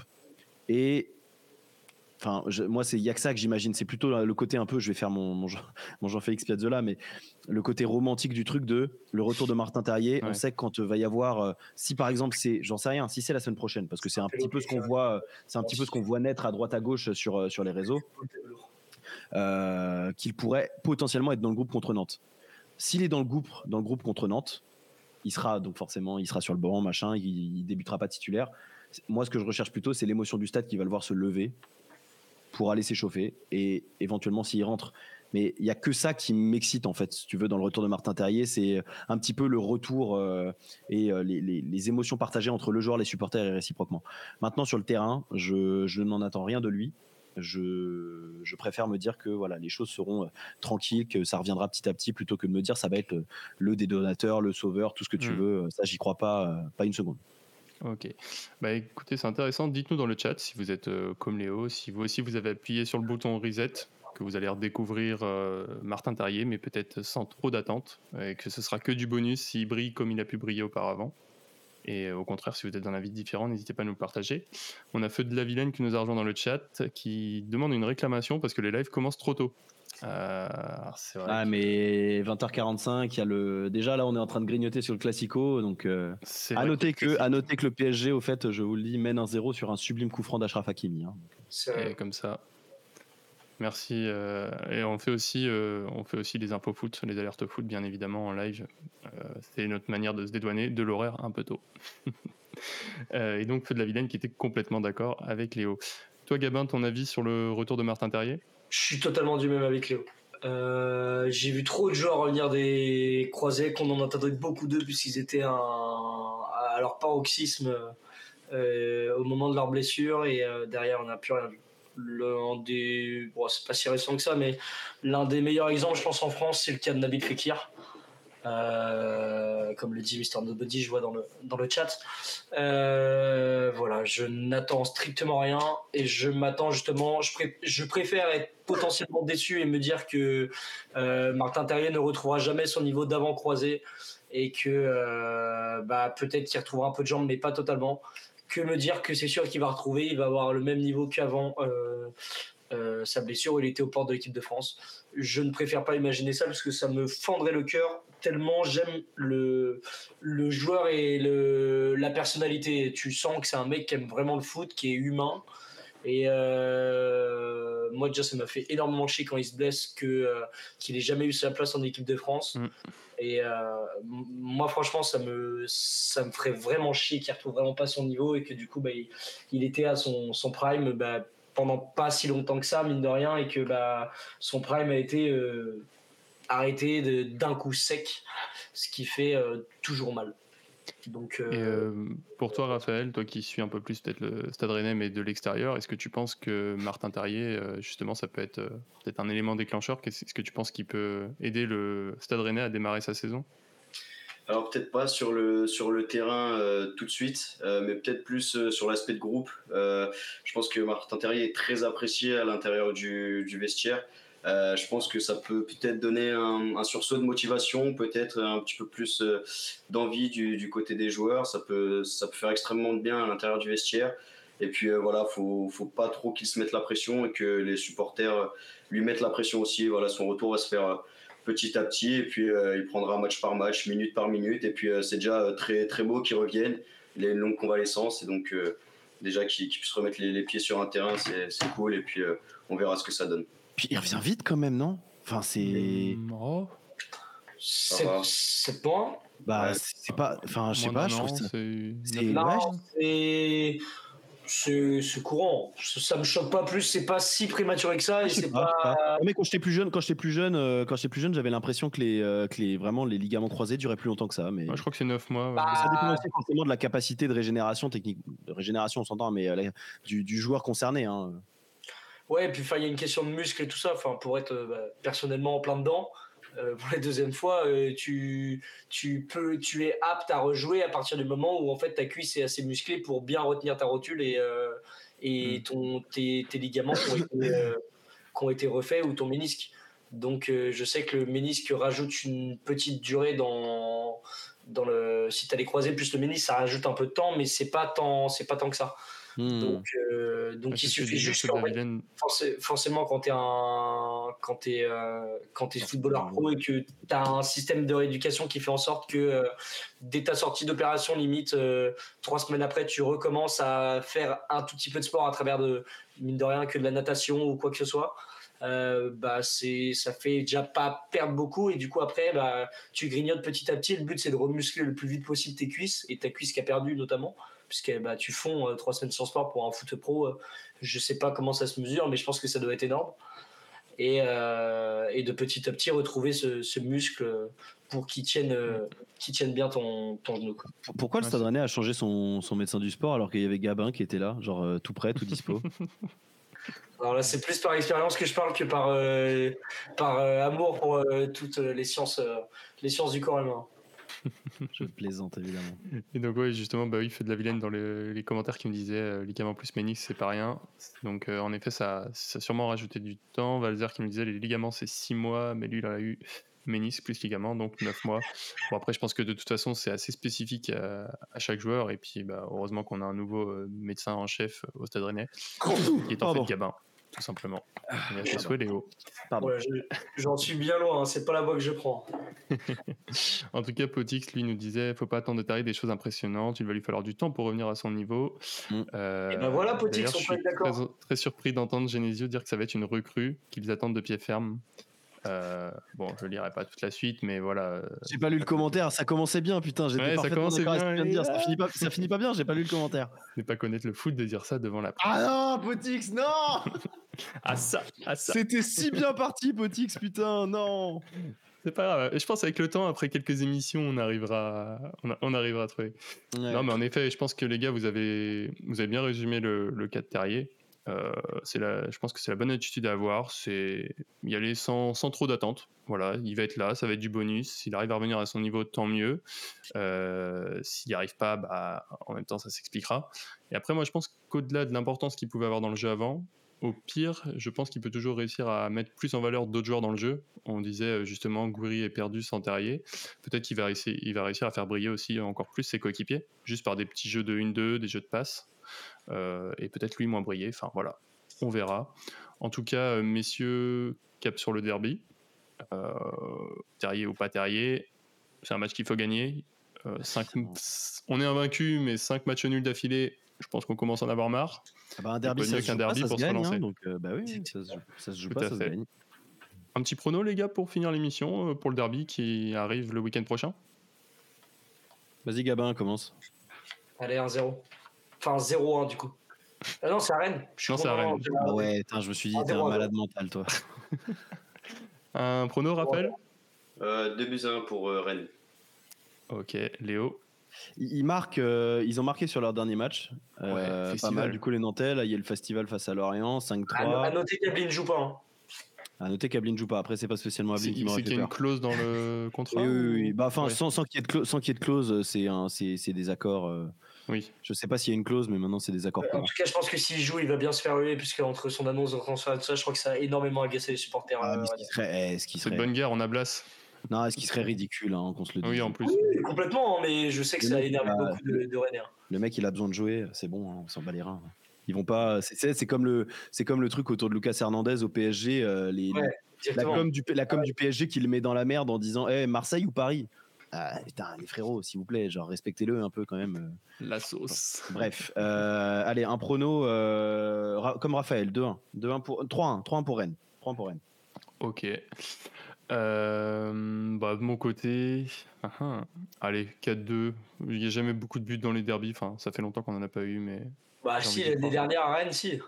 et Enfin, moi, c'est y a que ça que j'imagine. C'est plutôt le côté un peu, je vais faire mon, [LAUGHS] mon, Jean-Félix Piazzolla, mais le côté romantique du truc de le retour de Martin Terrier. On sait que quand il va y avoir, euh, si par exemple c'est, j'en sais rien, si c'est la semaine prochaine, parce que c'est un petit peu ce qu'on voit, c'est un petit peu ce qu'on voit naître à droite à gauche sur euh, sur les réseaux, euh, qu'il pourrait potentiellement être dans le groupe contre Nantes. S'il est dans le groupe, dans le groupe contre Nantes, il sera donc forcément, il sera sur le banc, machin, il, il débutera pas titulaire. Moi, ce que je recherche plutôt, c'est l'émotion du stade qui va le voir se lever pour aller s'échauffer et éventuellement s'il rentre. Mais il y a que ça qui m'excite en fait, si tu veux, dans le retour de Martin Terrier, c'est un petit peu le retour euh, et euh, les, émotions partagées entre le joueur, les supporters et réciproquement. Maintenant sur le terrain, je, n'en attends rien de lui. Je, préfère me dire que voilà, les choses seront euh, tranquilles, que ça reviendra petit à petit, plutôt que de me dire ça va être le, dédonateur, le sauveur, tout ce que tu mm. veux. Ça, j'y crois pas, pas une seconde. Ok. Bah écoutez, c'est intéressant. Dites-nous dans le chat si vous êtes euh, comme Léo, si vous aussi vous avez appuyé sur le bouton reset, que vous allez redécouvrir euh, Martin Terrier, mais peut-être sans trop d'attente, et que ce sera que du bonus s'il brille comme il a pu briller auparavant. Et au contraire, si vous êtes dans un vie différent, n'hésitez pas à nous le partager. On a Feu de la Vilaine qui nous a rejoint dans le chat, qui demande une réclamation parce que les lives commencent trop tôt. Euh, ah, mais 20h45, il y a le. Déjà là, on est en train de grignoter sur le Classico, donc euh, à noter que, à noter que le PSG, au fait, je vous le dis, mène un 0 sur un sublime coup franc d'Ashraf Hakimi. Hein. C'est comme ça. Merci. euh, et on fait aussi, euh, on fait aussi les infos foot, les alertes foot, bien évidemment en live. Euh, c'est notre manière de se dédouaner de l'horaire un peu tôt. [LAUGHS] Et donc Feu de la Vilaine qui était complètement d'accord avec Léo. Toi, Gabin, ton avis sur le retour de Martin Terrier? Je suis totalement du même avec Léo. J'ai vu trop de joueurs revenir des croisés, qu'on en attendait beaucoup d'eux, puisqu'ils étaient à leur paroxysme au moment de leur blessure, et derrière, on n'a plus rien vu. L'un des. Bon, c'est pas si récent que ça, mais l'un des meilleurs exemples, je pense, en France, c'est le cas de Nabil Fekir. Euh, comme le dit Mr. Nobody, je vois dans le, dans le chat. Euh, voilà, je n'attends strictement rien et je m'attends justement, je, pré- je préfère être potentiellement déçu et me dire que euh, Martin Terrier ne retrouvera jamais son niveau d'avant croisé et que bah, peut-être qu'il retrouvera un peu de jambes, mais pas totalement. Que me dire que c'est sûr qu'il va retrouver, il va avoir le même niveau qu'avant euh, euh, sa blessure où il était aux portes de l'équipe de France. Je ne préfère pas imaginer ça parce que ça me fendrait le cœur tellement j'aime le, le joueur et le, la personnalité. Tu sens que c'est un mec qui aime vraiment le foot, qui est humain. Et euh, moi, déjà, ça m'a fait énormément chier quand il se blesse que, euh, qu'il ait jamais eu sa place en équipe de France. Mm. Et euh, moi, franchement, ça me, ça me ferait vraiment chier qu'il retrouve vraiment pas son niveau et que du coup, bah, il, il était à son, son prime bah, pendant pas si longtemps que ça, mine de rien, et que bah, son prime a été euh, arrêté de- d'un coup sec, ce qui fait toujours mal. Donc, euh, Et euh, pour toi, Raphaël, toi qui suis un peu plus peut-être le Stade Rennais, mais de l'extérieur, est-ce que tu penses que Martin Terrier, euh, justement, ça peut être peut-être un élément déclencheur? Qu'est-ce- Est-ce que tu penses qu'il peut aider le Stade Rennais à démarrer sa saison? Alors peut-être pas sur le, sur le terrain euh, tout de suite, euh, mais peut-être plus euh, sur l'aspect de groupe. Euh, je pense que Martin Terrier est très apprécié à l'intérieur du, du vestiaire. Euh, je pense que ça peut peut-être donner un, sursaut de motivation, peut-être un petit peu plus euh, d'envie du, côté des joueurs. Ça peut, ça peut faire extrêmement de bien à l'intérieur du vestiaire. Et puis euh, voilà, faut, faut pas trop qu'il se mette la pression et que les supporters euh, lui mettent la pression aussi. Voilà, son retour va se faire petit à petit et puis il prendra match par match, minute par minute et puis c'est déjà très très beau qu'il revienne. Il a une longue convalescence et donc déjà qu'il qu'il puisse remettre les, pieds sur un terrain, c'est cool et puis on verra ce que ça donne. Puis il revient vite quand même, non? Enfin, c'est. Oh, sept va. sept points. Bah, c'est c'est pas. Enfin, je sais pas, je trouve ça. c'est- c'est- c'est c'est c'est courant. Ça ça me choque pas plus. C'est pas si prématuré que ça. Et c'est pas, pas. pas. Mais quand j'étais plus jeune, quand j'étais plus jeune, euh, quand j'étais plus jeune, j'avais l'impression que les, euh, que les vraiment les ligaments croisés duraient plus longtemps que ça. Mais Ouais, je crois que c'est 9 mois. ouais. Bah, ça dépend aussi forcément de la capacité de régénération technique, de régénération, on s'entend, mais euh, la- du, du joueur concerné. Hein. Ouais, et puis il y a une question de muscle et tout ça. Enfin, pour être euh, bah, personnellement en plein dedans, euh, pour la deuxième fois, euh, tu, tu peux, tu es apte à rejouer à partir du moment où en fait ta cuisse est assez musclée pour bien retenir ta rotule et euh, et ton tes, tes ligaments qui ont, été, qui ont été refaits ou ton ménisque. Donc, je sais que le ménisque rajoute une petite durée dans dans le si tu as les croisés plus le ménisque, ça rajoute un peu de temps, mais c'est pas tant c'est pas tant que ça. Hmm. Donc euh, donc il suffit juste fait, forcément quand tu es un quand t'es euh, quand t'es footballeur pro et que tu as un système de rééducation qui fait en sorte que euh, dès ta sortie d'opération limite trois semaines après tu recommences à faire un tout petit peu de sport à travers de mine de rien que de la natation ou quoi que ce soit euh, bah c'est ça fait déjà pas perdre beaucoup. Et du coup après bah tu grignotes petit à petit. Le but c'est de remuscler le plus vite possible tes cuisses et ta cuisse qui a perdu notamment puisque bah, tu fonds euh, trois semaines sans sport pour un foot pro euh, je sais pas comment ça se mesure mais je pense que ça doit être énorme et, euh, et de petit à petit retrouver ce, ce muscle pour qu'il tienne, euh, qu'il tienne bien ton, ton genou. Pourquoi le Stade Rennais a changé son, son médecin du sport alors qu'il y avait Gabin qui était là, genre euh, tout prêt, tout dispo? [LAUGHS] Alors là, c'est plus par expérience que je parle que par, euh, par euh, amour pour euh, toutes les sciences, euh, les sciences du corps humain. [LAUGHS] Je plaisante évidemment. Et donc, ouais, justement, bah, oui, il fait de la vilaine dans les, les commentaires qui me disaient euh, ligament plus ménisque, c'est pas rien. Donc, euh, en effet, ça, ça a sûrement rajouté du temps. Valzer qui me disait les ligaments, c'est 6 mois, mais lui, il a eu ménisque plus ligament, donc 9 mois. Bon, après, je pense que de toute façon, c'est assez spécifique à, à chaque joueur. Et puis, bah, heureusement qu'on a un nouveau euh, médecin en chef au Stade Rennais, qui est en Pardon. fait Gabin. Tout simplement. À tes souhaits, Léo. Pardon. Ouais, je- J'en suis bien loin, hein, c'est pas la voie que je prends. [LAUGHS] En tout cas, Potix, lui, nous disait faut pas attendre de Tari des choses impressionnantes. Il va lui falloir du temps pour revenir à son niveau. Mm. Euh, Et ben voilà, Potix, on je peut suis être d'accord. Très, très surpris d'entendre Genesio dire que ça va être une recrue, qu'ils attendent de pied ferme. Euh, bon, je lirai pas toute la suite, mais voilà. euh, J'ai pas lu le commentaire, ça commençait bien, putain. J'étais Ouais, ça parfaitement d'accord avec ce que tu viens de bien, dire. Ça finit pas, ça finit pas bien, j'ai pas lu le commentaire. [LAUGHS] ne pas connaître le foot de dire ça devant la. Ah non, Potix, non [LAUGHS] Ah ça, ah ça. C'était [LAUGHS] si bien parti, Potix, putain, non C'est pas grave. Je pense avec le temps, après quelques émissions, on arrivera, on, a- on arrivera à trouver. Ouais. Non, mais en effet, je pense que les gars, vous avez, vous avez bien résumé le, le cas de Terrier. Euh, la, je pense que c'est la bonne attitude à avoir. C'est y aller sans, sans trop d'attente. Voilà, il va être là, ça va être du bonus. S'il arrive à revenir à son niveau, tant mieux. Euh, S'il n'y arrive pas, bah, en même temps, ça s'expliquera. Et après, moi, je pense qu'au-delà de l'importance qu'il pouvait avoir dans le jeu avant, au pire, je pense qu'il peut toujours réussir à mettre plus en valeur d'autres joueurs dans le jeu. On disait euh, justement, Gouiri est perdu sans Terrier. Peut-être qu'il va, réussir- il va réussir à faire briller aussi encore plus ses coéquipiers, juste par des petits jeux de 1-2, des jeux de passe. Euh, et peut-être lui moins briller. Enfin voilà, on verra. En tout cas, euh, messieurs, cap sur le derby. Euh, terrier ou pas Terrier, c'est un match qu'il faut gagner. Euh, cinq- on est invaincu, mais 5 matchs nuls d'affilée, je pense qu'on commence à en avoir marre. Ah bah, un derby, ça se pas, derby ça se pour se gagne, relancer. hein, donc euh, bah oui, ça se joue, ça se joue Tout pas, à ça se gagne. Un petit prono, les gars, pour finir l'émission, pour le derby qui arrive le week-end prochain? Vas-y, Gabin, commence. Allez, 1-0. Enfin, 0-1 du coup. Ah non, c'est à Rennes. Je suis Non, c'est à Rennes. Ah ouais, putain, je me suis dit, Ah, t'es un malade mental, toi. [LAUGHS] Un prono, rappel Euh, 2 buts à 1 pour euh, Rennes. Ok, Léo. Ils, marquent, euh, ils ont marqué sur leur dernier match. Euh, Ouais, pas festival. mal. Du coup, les Nantais, là, il y a le festival face à Lorient, 5-3. À, no- à noter qu'Ablin ne joue pas. hein. À noter qu'Ablin joue pas. Après, c'est pas spécialement Ablin qui m'aurait c'est qu'il y a une clause dans le contrat Oui, oui, ou- oui. Bah, enfin, Ouais. sans, sans qu'il y ait de clause, sans qu'il y ait de clause, c'est un, c'est, c'est des accords. Euh, Oui. je sais pas s'il y a une clause, mais maintenant c'est des accords En communs. tout cas, je pense que s'il joue, il va bien se faire huer, puisque entre son annonce de transfert et tout ça, je crois que ça a énormément agacé les supporters. Ah, euh, mais ce qui serait, eh, ce qui C'est de serait, bonne guerre, on a Blas. non, ce qui serait ridicule, hein, qu'on se le dise. Oui, en plus. Oui, complètement, mais je sais que Le ça a- beaucoup de, de hein. Le mec, il a besoin de jouer, c'est bon, hein, on s'en bat les reins. Ils vont pas. C'est, comme le, c'est comme le truc autour de Lucas Hernandez au PSG. euh, les, Ouais, la com du, la com du PSG qui le met dans la merde en disant, eh, Marseille ou Paris? Ah, putain, les frérots, s'il vous plaît, genre respectez-le un peu quand même. euh. La sauce. Bref, euh, allez, un prono euh, Ra- comme Raphaël, 2-1. 2-1 pour 3-1, 3-1 pour Rennes. 3-1 pour Rennes. Ok. Euh, bah, de mon côté, ah, ah. allez, 4-2. Il n'y a jamais beaucoup de buts dans les derbies. Enfin, ça fait longtemps qu'on n'en a pas eu, mais Bah, si, les dernières à Rennes, si.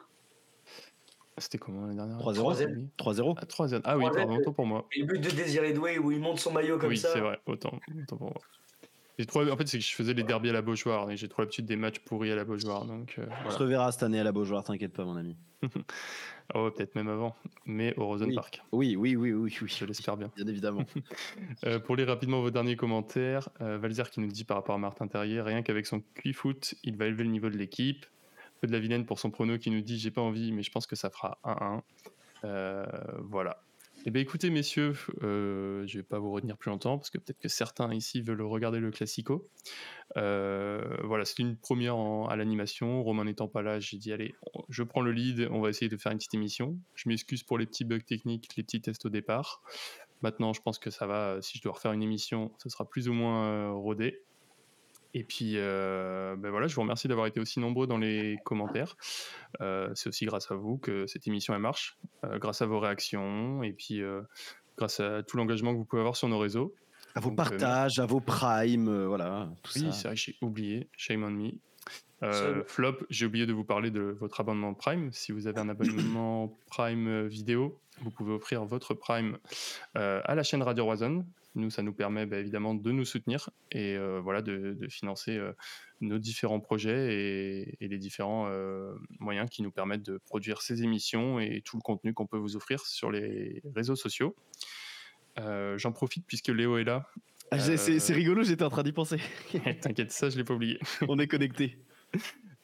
C'était comment l'année dernière? 3-0. 3-0. Ah, 3-0. Ah oui, 3-0. pardon, autant pour moi. Et le but de Désiré Doué où il monte son maillot comme oui, ça. c'est vrai, autant, autant pour moi. J'ai trop... En fait, c'est que je faisais les derbies à la Beaujoire et j'ai trop l'habitude des matchs pourris à la Beaujoire. Donc, euh, On se reverra cette année à la Beaujoire, t'inquiète pas, mon ami. [LAUGHS] Oh, peut-être même avant, mais au Rosen Oui. Park. Oui, oui, oui, oui, oui. Je l'espère bien. Bien évidemment. [LAUGHS] [LAUGHS] Euh, pour lire rapidement vos derniers commentaires, euh, Valzer qui nous dit par rapport à Martin Terrier, rien qu'avec son cuit-foot, il va élever le niveau de l'équipe. De la vilaine pour son prono qui nous dit j'ai pas envie, mais je pense que ça fera 1-1. Euh, voilà. Eh bien écoutez messieurs, euh, je vais pas vous retenir plus longtemps parce que peut-être que certains ici veulent regarder le Classico. Euh, voilà, c'est une première en- à l'animation. Romain n'étant pas là, j'ai dit allez, je prends le lead, on va essayer de faire une petite émission. Je m'excuse pour les petits bugs techniques, les petits tests au départ. Maintenant, je pense que ça va. Si je dois refaire une émission, ce sera plus ou moins rodé. Et puis, euh, ben voilà, je vous remercie d'avoir été aussi nombreux dans les commentaires. Euh, c'est aussi grâce à vous que cette émission elle marche, euh, grâce à vos réactions et puis euh, grâce à tout l'engagement que vous pouvez avoir sur nos réseaux. À vos Donc, euh, partages, à vos primes, euh, voilà. Tout Oui, ça. c'est vrai, j'ai oublié. Shame on me. Euh. Flop, j'ai oublié de vous parler de votre abonnement Prime. Si vous avez un [COUGHS] abonnement Prime vidéo, vous pouvez offrir votre Prime euh, à la chaîne Radio Roison. Nous, ça nous permet bah, évidemment de nous soutenir et euh, voilà, de, de financer euh, nos différents projets et, et les différents euh, moyens qui nous permettent de produire ces émissions et tout le contenu qu'on peut vous offrir sur les réseaux sociaux. J'en profite puisque Léo est là. Ah, c'est, rigolo, j'étais en train d'y penser. [LAUGHS] T'inquiète, ça, je l'ai pas oublié. On est connectés. [LAUGHS]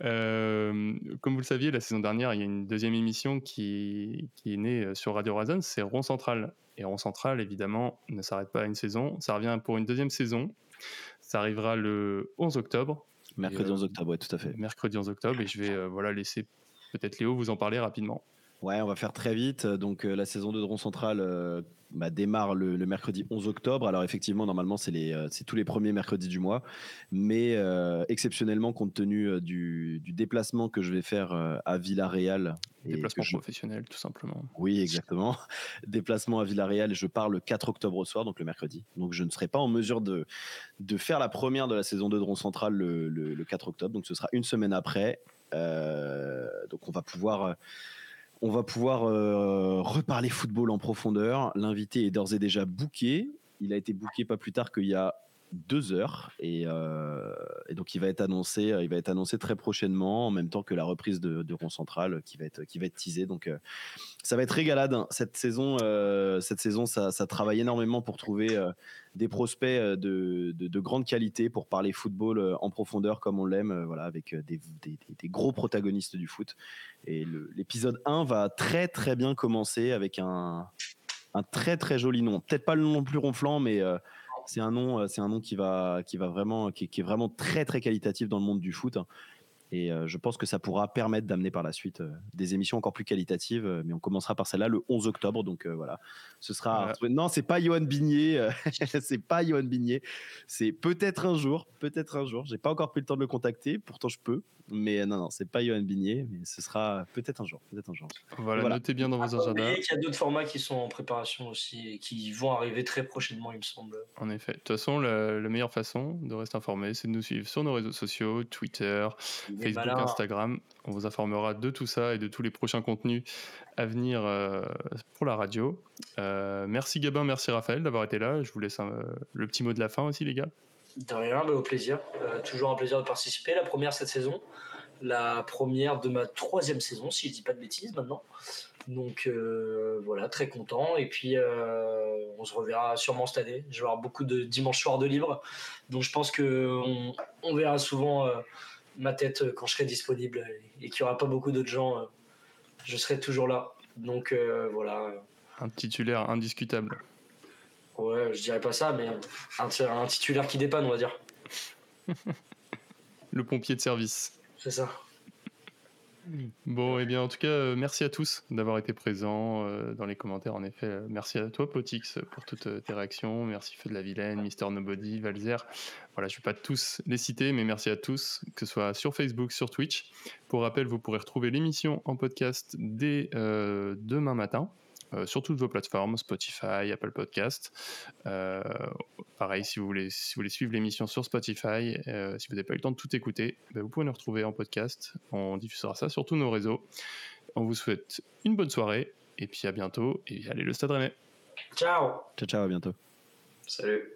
Euh, comme vous le saviez, la saison dernière, il y a une deuxième émission qui, qui est née euh, sur Radio Horizon, c'est Rond Central. Et Rond Central, évidemment, ne s'arrête pas à une saison. Ça revient pour une deuxième saison. Ça arrivera le 11 octobre, Mercredi euh, 11 octobre, ouais, tout à fait. mercredi 11 octobre, et je vais euh, voilà, laisser peut-être Léo vous en parler rapidement. Ouais, on va faire très vite. Donc, la saison de Dron Central bah, démarre le, mercredi 11 octobre. Alors effectivement, normalement, c'est euh, tous les premiers mercredis du mois. Mais euh, exceptionnellement, compte tenu euh, du, déplacement que je vais faire à Villarreal. Déplacement professionnel, tout simplement. Oui, exactement. [LAUGHS] déplacement à Villarreal, je pars le 4 octobre au soir, donc le mercredi. Donc je ne serai pas en mesure de, de faire la première de la saison de Dron Central le, le 4 octobre. Donc ce sera une semaine après. donc on va pouvoir on va pouvoir euh, reparler football en profondeur. L'invité est d'ores et déjà booké. Il a été booké pas plus tard qu'il y a deux heures euh, et, donc il va être annoncé il va être annoncé très prochainement en même temps que la reprise de, de Rond Central qui va être qui va être teasée donc euh, ça va être régalade hein. cette saison cette saison ça, travaille énormément pour trouver des prospects de, de, grande qualité pour parler football en profondeur comme on l'aime voilà avec des, gros protagonistes du foot et l'épisode 1 va très très bien commencer avec un, un très très joli nom. Peut-être pas le nom le plus ronflant, mais euh, c'est un nom, euh, c'est un nom qui va, qui va vraiment, qui, qui, est vraiment très très qualitatif dans le monde du foot. Et euh, je pense que ça pourra permettre d'amener par la suite euh, des émissions encore plus qualitatives. Mais on commencera par celle-là le 11 octobre. Donc voilà, ce sera. Non, c'est pas Johan Bigné. [LAUGHS] c'est pas Johan Bigné. C'est peut-être un jour. Peut-être un jour. J'ai pas encore pris le temps de le contacter. Pourtant, je peux. Mais non, non, c'est pas Johan Bigné. Mais ce sera peut-être un jour. Peut-être un jour. Voilà, notez bien dans vos agendas. Il y a d'autres formats qui sont en préparation aussi et qui vont arriver très prochainement, il me semble. En effet. De toute façon, la, la meilleure façon de rester informé, c'est de nous suivre sur nos réseaux sociaux, Twitter, Facebook, Instagram. On vous informera de tout ça et de tous les prochains contenus à venir euh, pour la radio. Euh, merci Gabin, merci Raphaël d'avoir été là. Je vous laisse le petit mot de la fin aussi, les gars. De rien, au plaisir. Euh, toujours un plaisir de participer. La première cette saison, la première de ma troisième saison, si je dis pas de bêtises maintenant. Donc voilà, très content. Et puis on se reverra sûrement cette année. Je vais avoir beaucoup de dimanches soirs de libre. Donc je pense qu'on on verra souvent ma tête euh, quand je serai disponible et qu'il n'y aura pas beaucoup d'autres gens, euh, je serai toujours là. Donc euh, voilà. Un titulaire indiscutable. Ouais, je dirais pas ça, mais un, titulaire qui dépanne, on va dire. Le pompier de service. C'est ça. Bon, et eh bien, en tout cas, euh, merci à tous d'avoir été présents euh, dans les commentaires. En effet, euh, merci à toi, Potix, pour toutes tes réactions. Merci Feu de la Vilaine, Mister Nobody, Valzer. Voilà, je ne vais pas tous les citer, mais merci à tous, que ce soit sur Facebook, sur Twitch. Pour rappel, vous pourrez retrouver l'émission en podcast dès demain matin. Euh, sur toutes vos plateformes, Spotify, Apple Podcast. Euh, pareil, si vous, voulez, si vous voulez suivre l'émission sur Spotify, euh, si vous n'avez pas eu le temps de tout écouter, ben, vous pouvez nous retrouver en podcast. On diffusera ça sur tous nos réseaux. On vous souhaite une bonne soirée et puis à bientôt. Et allez, le Stade Rennais. Ciao. Ciao, ciao, à bientôt. Salut.